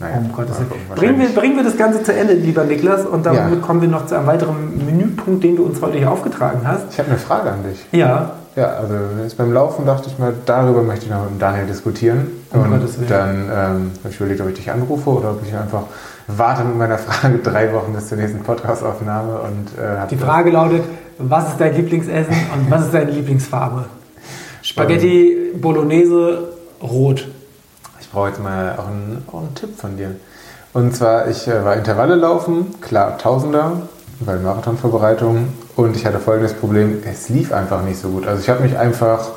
[SPEAKER 3] Naja,
[SPEAKER 1] Um Gottes Willen. Bringen wir, bringen wir das Ganze zu Ende, lieber Niklas, und damit
[SPEAKER 3] Ja.
[SPEAKER 1] kommen wir noch zu einem weiteren Menüpunkt, den du uns heute hier aufgetragen hast.
[SPEAKER 3] Ich habe eine Frage an dich.
[SPEAKER 1] Ja,
[SPEAKER 3] Ja, also jetzt beim Laufen dachte ich mal, darüber möchte ich noch mit Daniel diskutieren.
[SPEAKER 1] Um
[SPEAKER 3] und dann ähm, habe ich überlegt, ob ich dich anrufe oder ob ich einfach warte mit meiner Frage drei Wochen bis zur nächsten Podcast-Aufnahme. Und, äh,
[SPEAKER 1] die Frage lautet, was ist dein Lieblingsessen und was ist deine Lieblingsfarbe? Spaghetti Bolognese rot.
[SPEAKER 3] Ich brauche jetzt mal auch einen, auch einen Tipp von dir. Und zwar, ich äh, war Intervalle laufen, klar Tausender, bei Marathonvorbereitung. Und ich hatte folgendes Problem, es lief einfach nicht so gut. Also ich habe mich einfach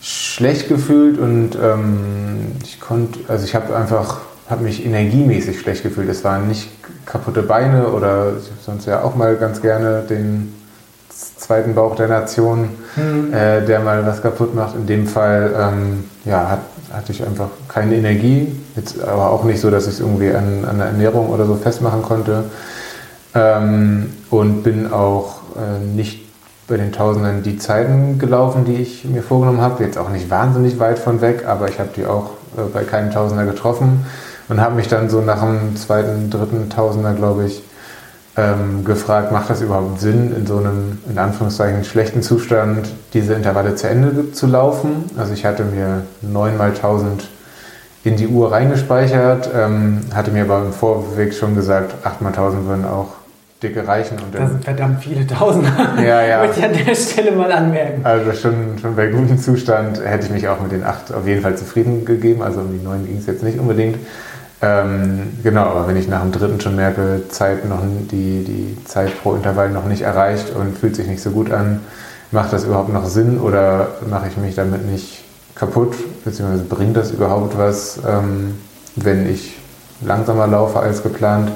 [SPEAKER 3] schlecht gefühlt und ähm, ich konnte, also ich habe einfach, habe mich energiemäßig schlecht gefühlt. Es waren nicht kaputte Beine oder ich habe sonst ja auch mal ganz gerne den zweiten Bauch der Nation, äh, der mal was kaputt macht. In dem Fall ähm, ja, hat, hatte ich einfach keine Energie. Jetzt aber auch nicht so, dass ich es irgendwie an, an der Ernährung oder so festmachen konnte. Ähm, und bin auch äh, nicht bei den Tausenden die Zeiten gelaufen, die ich mir vorgenommen habe. Jetzt auch nicht wahnsinnig weit von weg, aber ich habe die auch äh, bei keinem Tausender getroffen und habe mich dann so nach dem zweiten, dritten Tausender, glaube ich, ähm, gefragt, macht das überhaupt Sinn, in so einem, in Anführungszeichen, schlechten Zustand diese Intervalle zu Ende zu laufen? Also ich hatte mir 9 mal 1000 in die Uhr reingespeichert, ähm, hatte mir aber im Vorweg schon gesagt, 8 mal 1000 würden auch dicke reichen. Und
[SPEAKER 1] Das sind verdammt viele Tausender.
[SPEAKER 3] Ja, ja.
[SPEAKER 1] Möchte ich an der Stelle mal anmerken.
[SPEAKER 3] also schon, schon bei gutem Zustand hätte ich mich auch mit den 8 auf jeden Fall zufrieden gegeben. Also um die 9 ging es jetzt nicht unbedingt. Ähm, genau, aber wenn ich nach dem dritten schon merke, Zeit noch, die, die Zeit pro Intervall noch nicht erreicht und fühlt sich nicht so gut an, macht das überhaupt noch Sinn oder mache ich mich damit nicht kaputt, beziehungsweise bringt das überhaupt was, ähm, wenn ich langsamer laufe als geplant?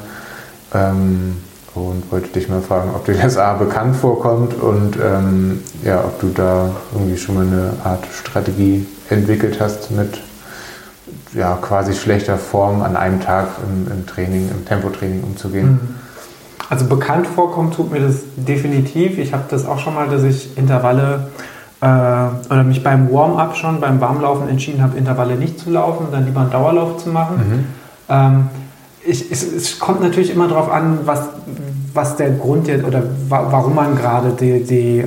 [SPEAKER 3] Ähm, und wollte dich mal fragen, ob dir das A bekannt vorkommt und ähm, ja, ob du da irgendwie schon mal eine Art Strategie entwickelt hast mit ja, quasi schlechter Form an einem Tag im, im Training, im Tempotraining umzugehen.
[SPEAKER 1] Also bekannt vorkommt tut mir das definitiv. Ich habe das auch schon mal, dass ich Intervalle äh, oder mich beim Warm-up schon, beim Warmlaufen entschieden habe, Intervalle nicht zu laufen, dann lieber einen Dauerlauf zu machen. Ähm, ich, es, es kommt natürlich immer darauf an, was, was der Grund jetzt oder wa warum man gerade die, die, äh,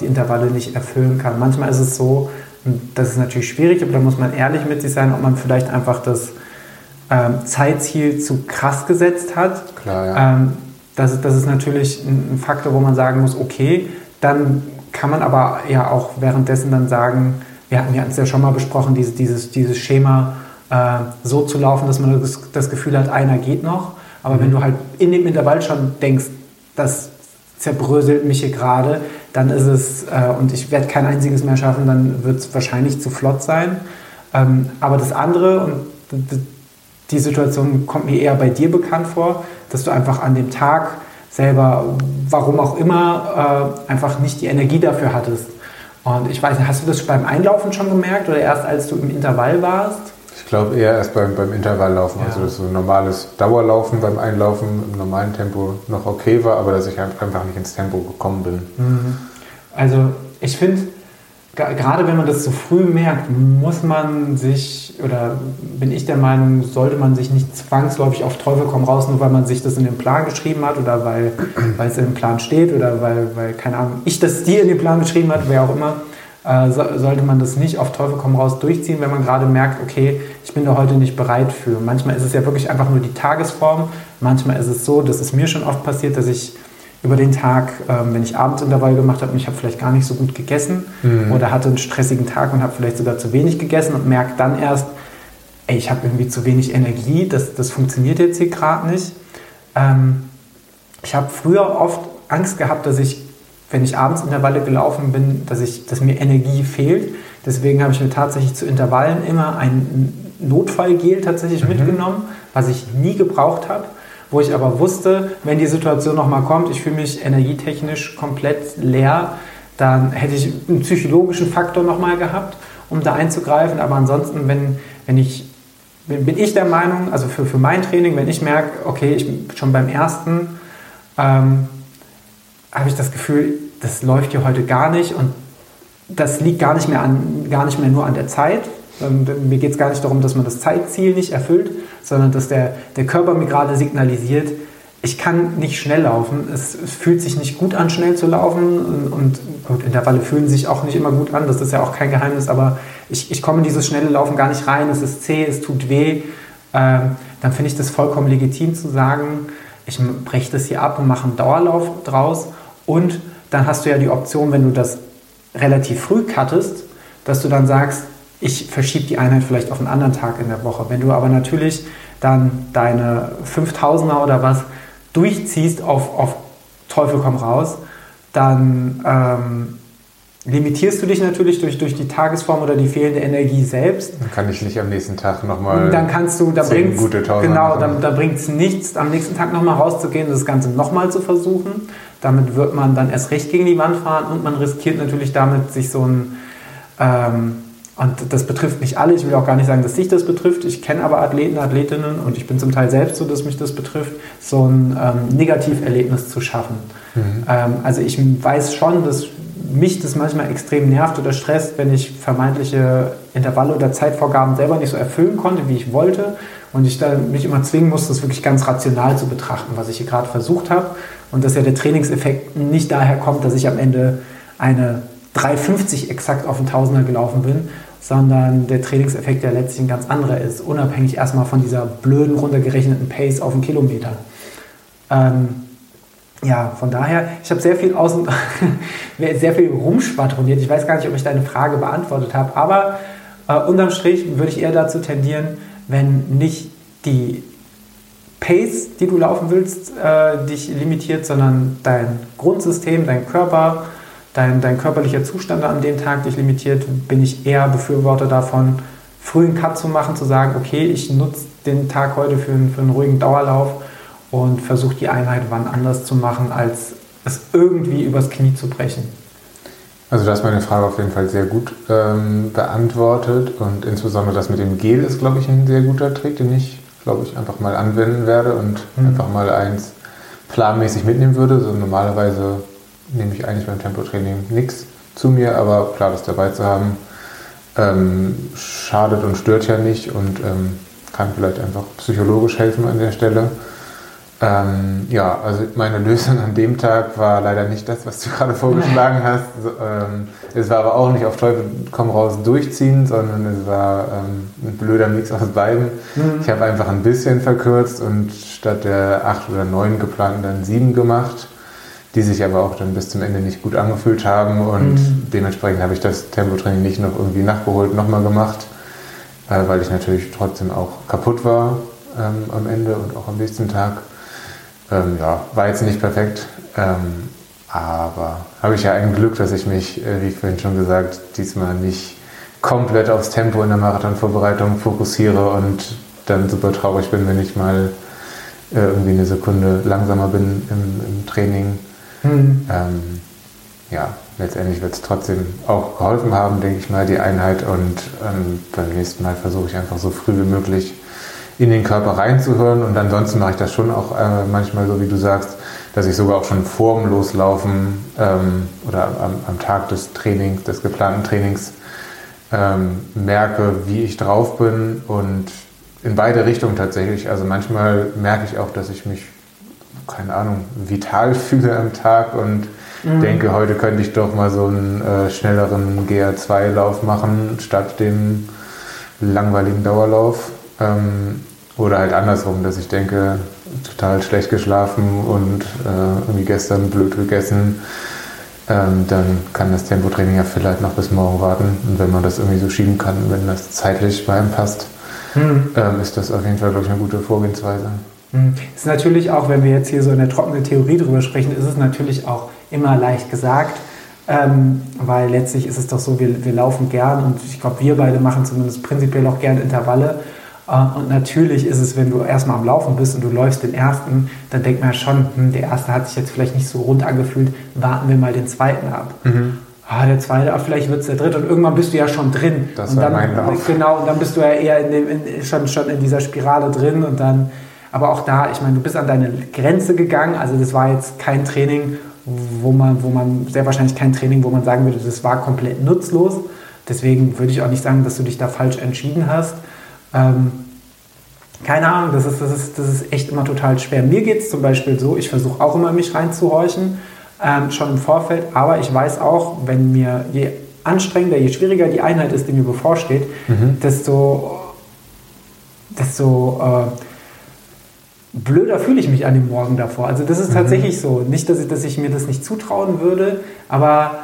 [SPEAKER 1] die Intervalle nicht erfüllen kann. Manchmal ist es so, und das ist natürlich schwierig, aber da muss man ehrlich mit sich sein, ob man vielleicht einfach das ähm, Zeitziel zu krass gesetzt hat.
[SPEAKER 3] Klar, ja.
[SPEAKER 1] Ähm, das, ist- das ist natürlich ein Faktor, wo man sagen muss, okay, dann kann man aber ja auch währenddessen dann sagen, wir hatten ja es ja schon mal besprochen, dieses, dieses, dieses Schema äh, so zu laufen, dass man das, das Gefühl hat, einer geht noch. Aber wenn du halt in dem Intervall schon denkst, das zerbröselt mich hier gerade, dann ist es, äh, und ich werde kein einziges mehr schaffen, dann wird es wahrscheinlich zu flott sein. Ähm, aber das andere, und die Situation kommt mir eher bei dir bekannt vor, dass du einfach an dem Tag selber, warum auch immer, äh, einfach nicht die Energie dafür hattest. Und ich weiß hast du das beim Einlaufen schon gemerkt oder erst als du im Intervall warst?
[SPEAKER 3] Ich glaube eher erst beim, beim Intervalllaufen,
[SPEAKER 1] Ja.
[SPEAKER 3] also dass so ein normales Dauerlaufen beim Einlaufen im normalen Tempo noch okay war, aber dass ich einfach nicht ins Tempo gekommen bin.
[SPEAKER 1] Also ich finde, gerade wenn man das zu früh merkt, muss man sich, oder bin ich der Meinung, sollte man sich nicht zwangsläufig auf Teufel komm raus, nur weil man sich das in den Plan geschrieben hat oder weil, weil es in dem Plan steht oder weil, weil, keine Ahnung, ich das dir in den Plan geschrieben hat, wer auch immer, äh, so, sollte man das nicht auf Teufel komm raus durchziehen, wenn man gerade merkt, okay, ich bin da heute nicht bereit für. Manchmal ist es ja wirklich einfach nur die Tagesform, manchmal ist es so, das ist mir schon oft passiert, dass ich über den Tag, ähm, wenn ich Abendintervall gemacht habe und ich habe vielleicht gar nicht so gut gegessen oder hatte einen stressigen Tag und habe vielleicht sogar zu wenig gegessen und merke dann erst, ey, ich habe irgendwie zu wenig Energie, das, das funktioniert jetzt hier gerade nicht. Ähm, ich habe früher oft Angst gehabt, dass ich, wenn ich abends Intervalle gelaufen bin, dass, ich, dass mir Energie fehlt. Deswegen habe ich mir tatsächlich zu Intervallen immer ein Notfallgel tatsächlich mhm. mitgenommen, was ich nie gebraucht habe, wo ich aber wusste, wenn die Situation nochmal kommt, ich fühle mich energietechnisch komplett leer, dann hätte ich einen psychologischen Faktor nochmal gehabt, um da einzugreifen. Aber ansonsten, wenn, wenn ich, bin ich der Meinung, also für, für mein Training, wenn ich merke, okay, ich bin schon beim ersten, ähm, habe ich das Gefühl, das läuft hier heute gar nicht und das liegt gar nicht mehr, an, gar nicht mehr nur an der Zeit. Ähm, mir geht es gar nicht darum, dass man das Zeitziel nicht erfüllt, sondern dass der, der Körper mir gerade signalisiert, ich kann nicht schnell laufen. Es, fühlt sich nicht gut an, schnell zu laufen. Und, und gut, Intervalle fühlen sich auch nicht immer gut an. Das ist ja auch kein Geheimnis. Aber ich, ich komme in dieses schnelle Laufen gar nicht rein. Es ist zäh, es tut weh. Ähm, dann finde ich das vollkommen legitim zu sagen, ich breche das hier ab und mache einen Dauerlauf draus. Und dann hast du ja die Option, wenn du das relativ früh cuttest, dass du dann sagst, ich verschiebe die Einheit vielleicht auf einen anderen Tag in der Woche. Wenn du aber natürlich dann deine 5000er oder was durchziehst auf, auf Teufel komm raus, dann ähm, limitierst du dich natürlich durch, durch die Tagesform oder die fehlende Energie selbst.
[SPEAKER 3] Dann kann ich nicht am nächsten Tag nochmal.
[SPEAKER 1] Dann kannst du, da bringt genau, dann, da bringt es nichts, am nächsten Tag nochmal rauszugehen, das Ganze nochmal zu versuchen. Damit wird man dann erst recht gegen die Wand fahren und man riskiert natürlich damit, sich so ein ähm, und das betrifft nicht alle. Ich will auch gar nicht sagen, dass sich das betrifft. Ich kenne aber Athleten, Athletinnen und ich bin zum Teil selbst so, dass mich das betrifft, so ein ähm, Negativerlebnis zu schaffen. Mhm. Ähm, also ich weiß schon, dass mich das manchmal extrem nervt oder stresst, wenn ich vermeintliche Intervalle oder Zeitvorgaben selber nicht so erfüllen konnte, wie ich wollte. Und ich da mich immer zwingen muss, das wirklich ganz rational zu betrachten, was ich hier gerade versucht habe. Und dass ja der Trainingseffekt nicht daher kommt, dass ich am Ende eine 3,50 exakt auf den Tausender gelaufen bin, sondern der Trainingseffekt ja letztlich ein ganz anderer ist, unabhängig erstmal von dieser blöden runtergerechneten Pace auf den Kilometer. Ähm, ja, von daher, ich habe sehr viel außen, sehr viel rumschwadroniert. Ich weiß gar nicht, ob ich deine Frage beantwortet habe, aber äh, unterm Strich würde ich eher dazu tendieren, wenn nicht die Pace, die du laufen willst, äh, dich limitiert, sondern dein Grundsystem, dein Körper, dein, dein körperlicher Zustand an dem Tag dich limitiert, bin ich eher Befürworter davon, früh einen Cut zu machen, zu sagen, okay, ich nutze den Tag heute für für einen ruhigen Dauerlauf und versuche die Einheit wann anders zu machen, als es irgendwie übers Knie zu brechen.
[SPEAKER 3] Also du hast meine Frage auf jeden Fall sehr gut ähm, beantwortet und insbesondere das mit dem Gel ist, glaube ich, ein sehr guter Trick, den ich, glaube ich, einfach mal anwenden werde und mhm. einfach mal eins planmäßig mitnehmen würde. So normalerweise nehme ich eigentlich beim Tempotraining nichts zu mir, aber klar, das dabei zu haben, ähm, schadet und stört ja nicht und ähm, kann vielleicht einfach psychologisch helfen an der Stelle. Ähm, ja, also meine Lösung an dem Tag war leider nicht das, was du gerade vorgeschlagen hast. Ähm, es war aber auch nicht auf Teufel komm raus durchziehen, sondern es war ähm, ein blöder Mix aus beiden. Mhm. Ich habe einfach ein bisschen verkürzt und statt der acht oder neun geplanten dann sieben gemacht die sich aber auch dann bis zum Ende nicht gut angefühlt haben und mhm. dementsprechend habe ich das Tempotraining nicht noch irgendwie nachgeholt, nochmal gemacht, äh, weil ich natürlich trotzdem auch kaputt war ähm, am Ende und auch am nächsten Tag. Ähm, ja, war jetzt nicht perfekt, ähm, aber habe ich ja ein Glück, dass ich mich, äh, wie vorhin schon gesagt, diesmal nicht komplett aufs Tempo in der Marathonvorbereitung fokussiere und dann super traurig bin, wenn ich mal äh, irgendwie eine Sekunde langsamer bin im, im Training. Mhm. Ähm, ja, letztendlich wird es trotzdem auch geholfen haben, denke ich mal, die Einheit. Und ähm, beim nächsten Mal versuche ich einfach so früh wie möglich in den Körper reinzuhören. Und ansonsten mache ich das schon auch äh, manchmal so, wie du sagst, dass ich sogar auch schon vorm Loslaufen ähm, oder am, am, Tag des Trainings, des geplanten Trainings, ähm, merke, wie ich drauf bin und in beide Richtungen tatsächlich. Also manchmal merke ich auch, dass ich mich keine Ahnung, vital fühle am Tag und mhm. denke, heute könnte ich doch mal so einen äh, schnelleren GR2-Lauf machen, statt dem langweiligen Dauerlauf. Ähm, oder halt andersrum, dass ich denke, total schlecht geschlafen und äh, irgendwie gestern blöd gegessen. Ähm, dann kann das Tempotraining ja vielleicht noch bis morgen warten. Und wenn man das irgendwie so schieben kann, wenn das zeitlich bei einem passt, mhm. ähm, ist das auf jeden Fall, glaube ich, eine gute Vorgehensweise.
[SPEAKER 1] Hm. Ist natürlich auch, wenn wir jetzt hier so in der trockenen Theorie drüber sprechen, ist es natürlich auch immer leicht gesagt, ähm, weil letztlich ist es doch so, wir, wir laufen gern und ich glaube, wir beide machen zumindest prinzipiell auch gern Intervalle. Und natürlich ist es, wenn du erstmal am Laufen bist und du läufst den ersten, dann denkt man ja schon, hm, der erste hat sich jetzt vielleicht nicht so rund angefühlt, warten wir mal den zweiten ab. Mhm. Ah, der zweite, ah, vielleicht wird es der dritte und irgendwann bist du ja schon drin.
[SPEAKER 3] Das
[SPEAKER 1] und
[SPEAKER 3] war
[SPEAKER 1] dann,
[SPEAKER 3] mein Lauf.
[SPEAKER 1] Genau, und dann bist du ja eher in dem, in, schon, schon in dieser Spirale drin und dann, aber auch da, ich meine, du bist an deine Grenze gegangen, also das war jetzt kein Training, wo man, wo man, sehr wahrscheinlich kein Training, wo man sagen würde, das war komplett nutzlos. Deswegen würde ich auch nicht sagen, dass du dich da falsch entschieden hast. Ähm, keine Ahnung, das ist, das, ist, das ist echt immer total schwer. Mir geht es zum Beispiel so, ich versuche auch immer mich reinzuhorchen, ähm, schon im Vorfeld, aber ich weiß auch, wenn mir je anstrengender, je schwieriger die Einheit ist, die mir bevorsteht, mhm. desto, desto äh, blöder fühle ich mich an dem Morgen davor. Also das ist mhm. tatsächlich so. Nicht, dass ich, dass ich mir das nicht zutrauen würde, aber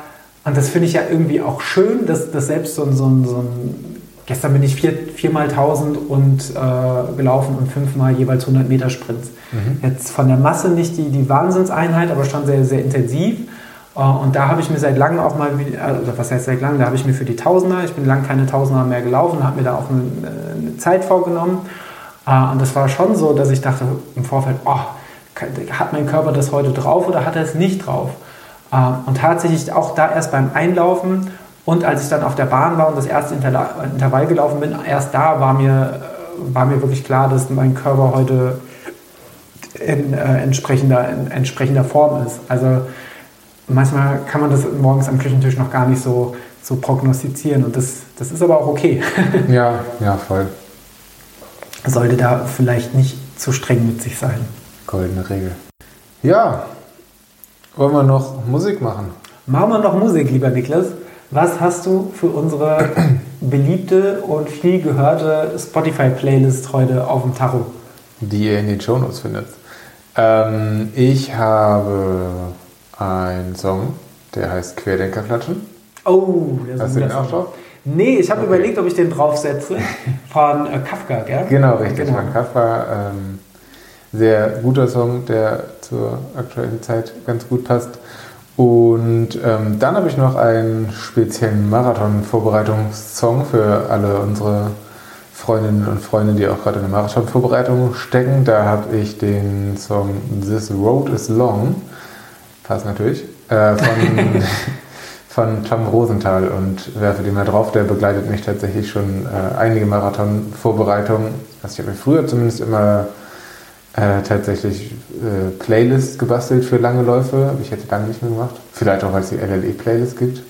[SPEAKER 1] und das finde ich ja irgendwie auch schön, dass, dass selbst so ein, so ein, so ein gestern bin ich vier, viermal 1000 und äh, gelaufen und fünfmal jeweils 100 Meter Sprints. Mhm. Jetzt von der Masse nicht die, die Wahnsinnseinheit, aber schon sehr, sehr intensiv. Äh, und da habe ich mir seit langem auch mal, also was heißt seit langem, da habe ich mir für die Tausender, ich bin lang keine Tausender mehr gelaufen, habe mir da auch eine, eine Zeit vorgenommen äh, und das war schon so, dass ich dachte im Vorfeld, oh, hat mein Körper das heute drauf oder hat er es nicht drauf? Äh, und tatsächlich auch da erst beim Einlaufen und als ich dann auf der Bahn war und das erste Intervall gelaufen bin, erst da war mir, war mir wirklich klar, dass mein Körper heute in, äh, entsprechender, in entsprechender Form ist. Also manchmal kann man das morgens am Küchentisch noch gar nicht so, so prognostizieren und das, das ist aber auch okay.
[SPEAKER 3] ja, ja, voll
[SPEAKER 1] sollte da vielleicht nicht zu streng mit sich sein.
[SPEAKER 3] Goldene Regel. Ja, wollen wir noch Musik machen?
[SPEAKER 1] Machen wir noch Musik, lieber Niklas. Was hast du für unsere beliebte und viel gehörte Spotify-Playlist heute auf dem Tacho?
[SPEAKER 3] Die ihr in den Shownotes findet. Ähm, ich habe einen Song, der heißt Querdenkerflatschen.
[SPEAKER 1] Oh,
[SPEAKER 3] der ist Hast du den auch drauf?
[SPEAKER 1] Nee, ich habe okay. überlegt, ob ich den draufsetze. Von äh, Kafka, gell?
[SPEAKER 3] Genau, richtig. Genau. Von Kafka. Ähm, sehr guter Song, der zur aktuellen Zeit ganz gut passt. Und ähm, dann habe ich noch einen speziellen Marathon-Vorbereitungssong für alle unsere Freundinnen und Freunde, die auch gerade in der Marathon-Vorbereitung stecken. Da habe ich den Song This Road is Long, passt natürlich, äh, von von Tom Rosenthal und werfe den mal drauf. Der begleitet mich tatsächlich schon äh, einige Marathon-Vorbereitungen. Also ich habe mir früher zumindest immer äh, tatsächlich äh, Playlists gebastelt für lange Läufe. Habe ich jetzt lange nicht mehr gemacht. Vielleicht auch, weil es die LLE-Playlist gibt.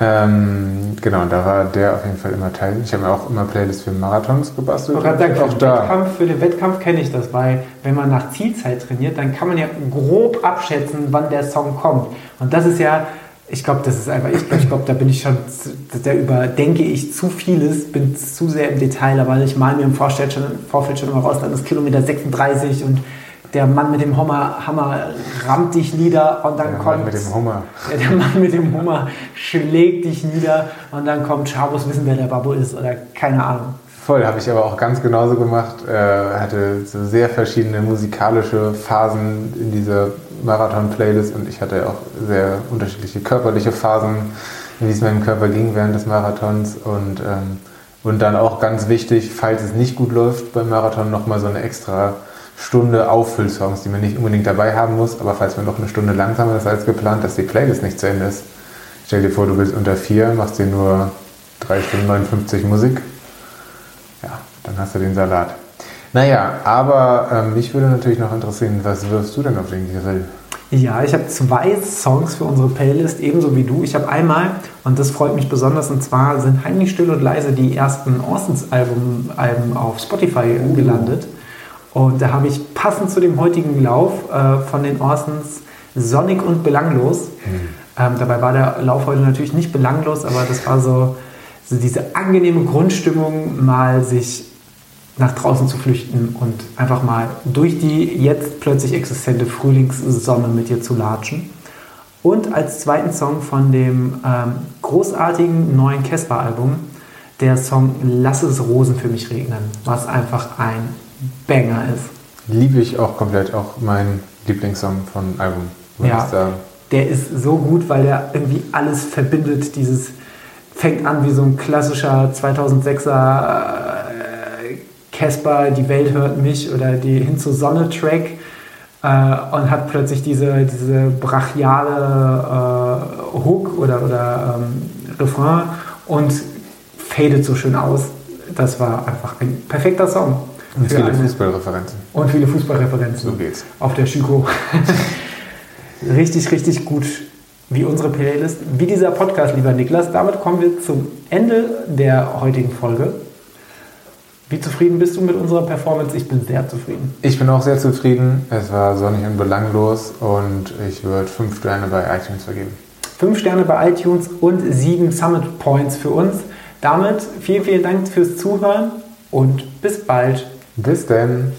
[SPEAKER 3] Ähm, genau, und da war der auf jeden Fall immer Teil. Ich habe mir auch immer Playlists für Marathons gebastelt.
[SPEAKER 1] Ich sagen, auch da. Wettkampf, für den Wettkampf kenne ich das, weil wenn man nach Zielzeit trainiert, dann kann man ja grob abschätzen, wann der Song kommt. Und das ist ja ich glaube, das ist einfach, ich glaube, glaub, da bin ich schon, da überdenke ich zu vieles, bin zu sehr im Detail, aber ich male mir im Vorfeld schon, Vorfeld schon immer raus, dann ist Kilometer 36 und der Mann mit dem Hammer, Hammer rammt dich nieder und dann
[SPEAKER 3] der
[SPEAKER 1] kommt.
[SPEAKER 3] Mann mit dem Hummer.
[SPEAKER 1] Der Mann mit dem Hummer schlägt dich nieder und dann kommt Chabos wissen, wer der Babbo ist oder keine Ahnung.
[SPEAKER 3] Voll, habe ich aber auch ganz genauso gemacht. Äh, hatte so sehr verschiedene musikalische Phasen in dieser Marathon-Playlist und ich hatte auch sehr unterschiedliche körperliche Phasen, wie es meinem Körper ging während des Marathons und, ähm, und dann auch ganz wichtig, falls es nicht gut läuft beim Marathon, nochmal so eine extra Stunde Auffüllsongs, die man nicht unbedingt dabei haben muss, aber falls man noch eine Stunde langsamer ist als geplant, dass die Playlist nicht zu Ende ist. Stell dir vor, du willst unter vier, machst dir nur 3 Stunden 59 Musik. Ja, dann hast du den Salat. Naja, aber ähm, mich würde natürlich noch interessieren, was wirfst du denn auf den Grill?
[SPEAKER 1] Ja, ich habe zwei Songs für unsere Playlist, ebenso wie du. Ich habe einmal, und das freut mich besonders, und zwar sind Heimlich Still und Leise die ersten Orsons-Alben Alben auf Spotify uh. gelandet. Und da habe ich passend zu dem heutigen Lauf äh, von den Orsons Sonnig und Belanglos. Mhm. Ähm, dabei war der Lauf heute natürlich nicht belanglos, aber das war so, so diese angenehme Grundstimmung, mal sich nach draußen zu flüchten und einfach mal durch die jetzt plötzlich existente Frühlingssonne mit dir zu latschen. Und als zweiten Song von dem ähm, großartigen neuen Casper-Album der Song Lass es Rosen für mich regnen, was einfach ein Banger ist.
[SPEAKER 3] liebe ich auch komplett, auch mein Lieblingssong von Album,
[SPEAKER 1] Ja.
[SPEAKER 3] ich sagen.
[SPEAKER 1] Der ist so gut, weil er irgendwie alles verbindet. Dieses fängt an wie so ein klassischer 2006er äh, Casper, die Welt hört mich oder die Hin zur Sonne Track äh, und hat plötzlich diese, diese brachiale äh, Hook oder, oder ähm, Refrain und fadet so schön aus. Das war einfach ein perfekter Song.
[SPEAKER 3] Und viele Fußballreferenzen.
[SPEAKER 1] und viele Fußballreferenzen
[SPEAKER 3] So geht's.
[SPEAKER 1] auf der Schüko. richtig, richtig gut wie unsere Playlist, wie dieser Podcast, lieber Niklas. Damit kommen wir zum Ende der heutigen Folge. Wie zufrieden bist du mit unserer Performance? Ich bin sehr zufrieden.
[SPEAKER 3] Ich bin auch sehr zufrieden. Es war sonnig und belanglos und ich würde fünf Sterne bei iTunes vergeben.
[SPEAKER 1] Fünf Sterne bei iTunes und sieben Summit Points für uns. Damit vielen, vielen Dank fürs Zuhören und bis bald.
[SPEAKER 3] Bis denn.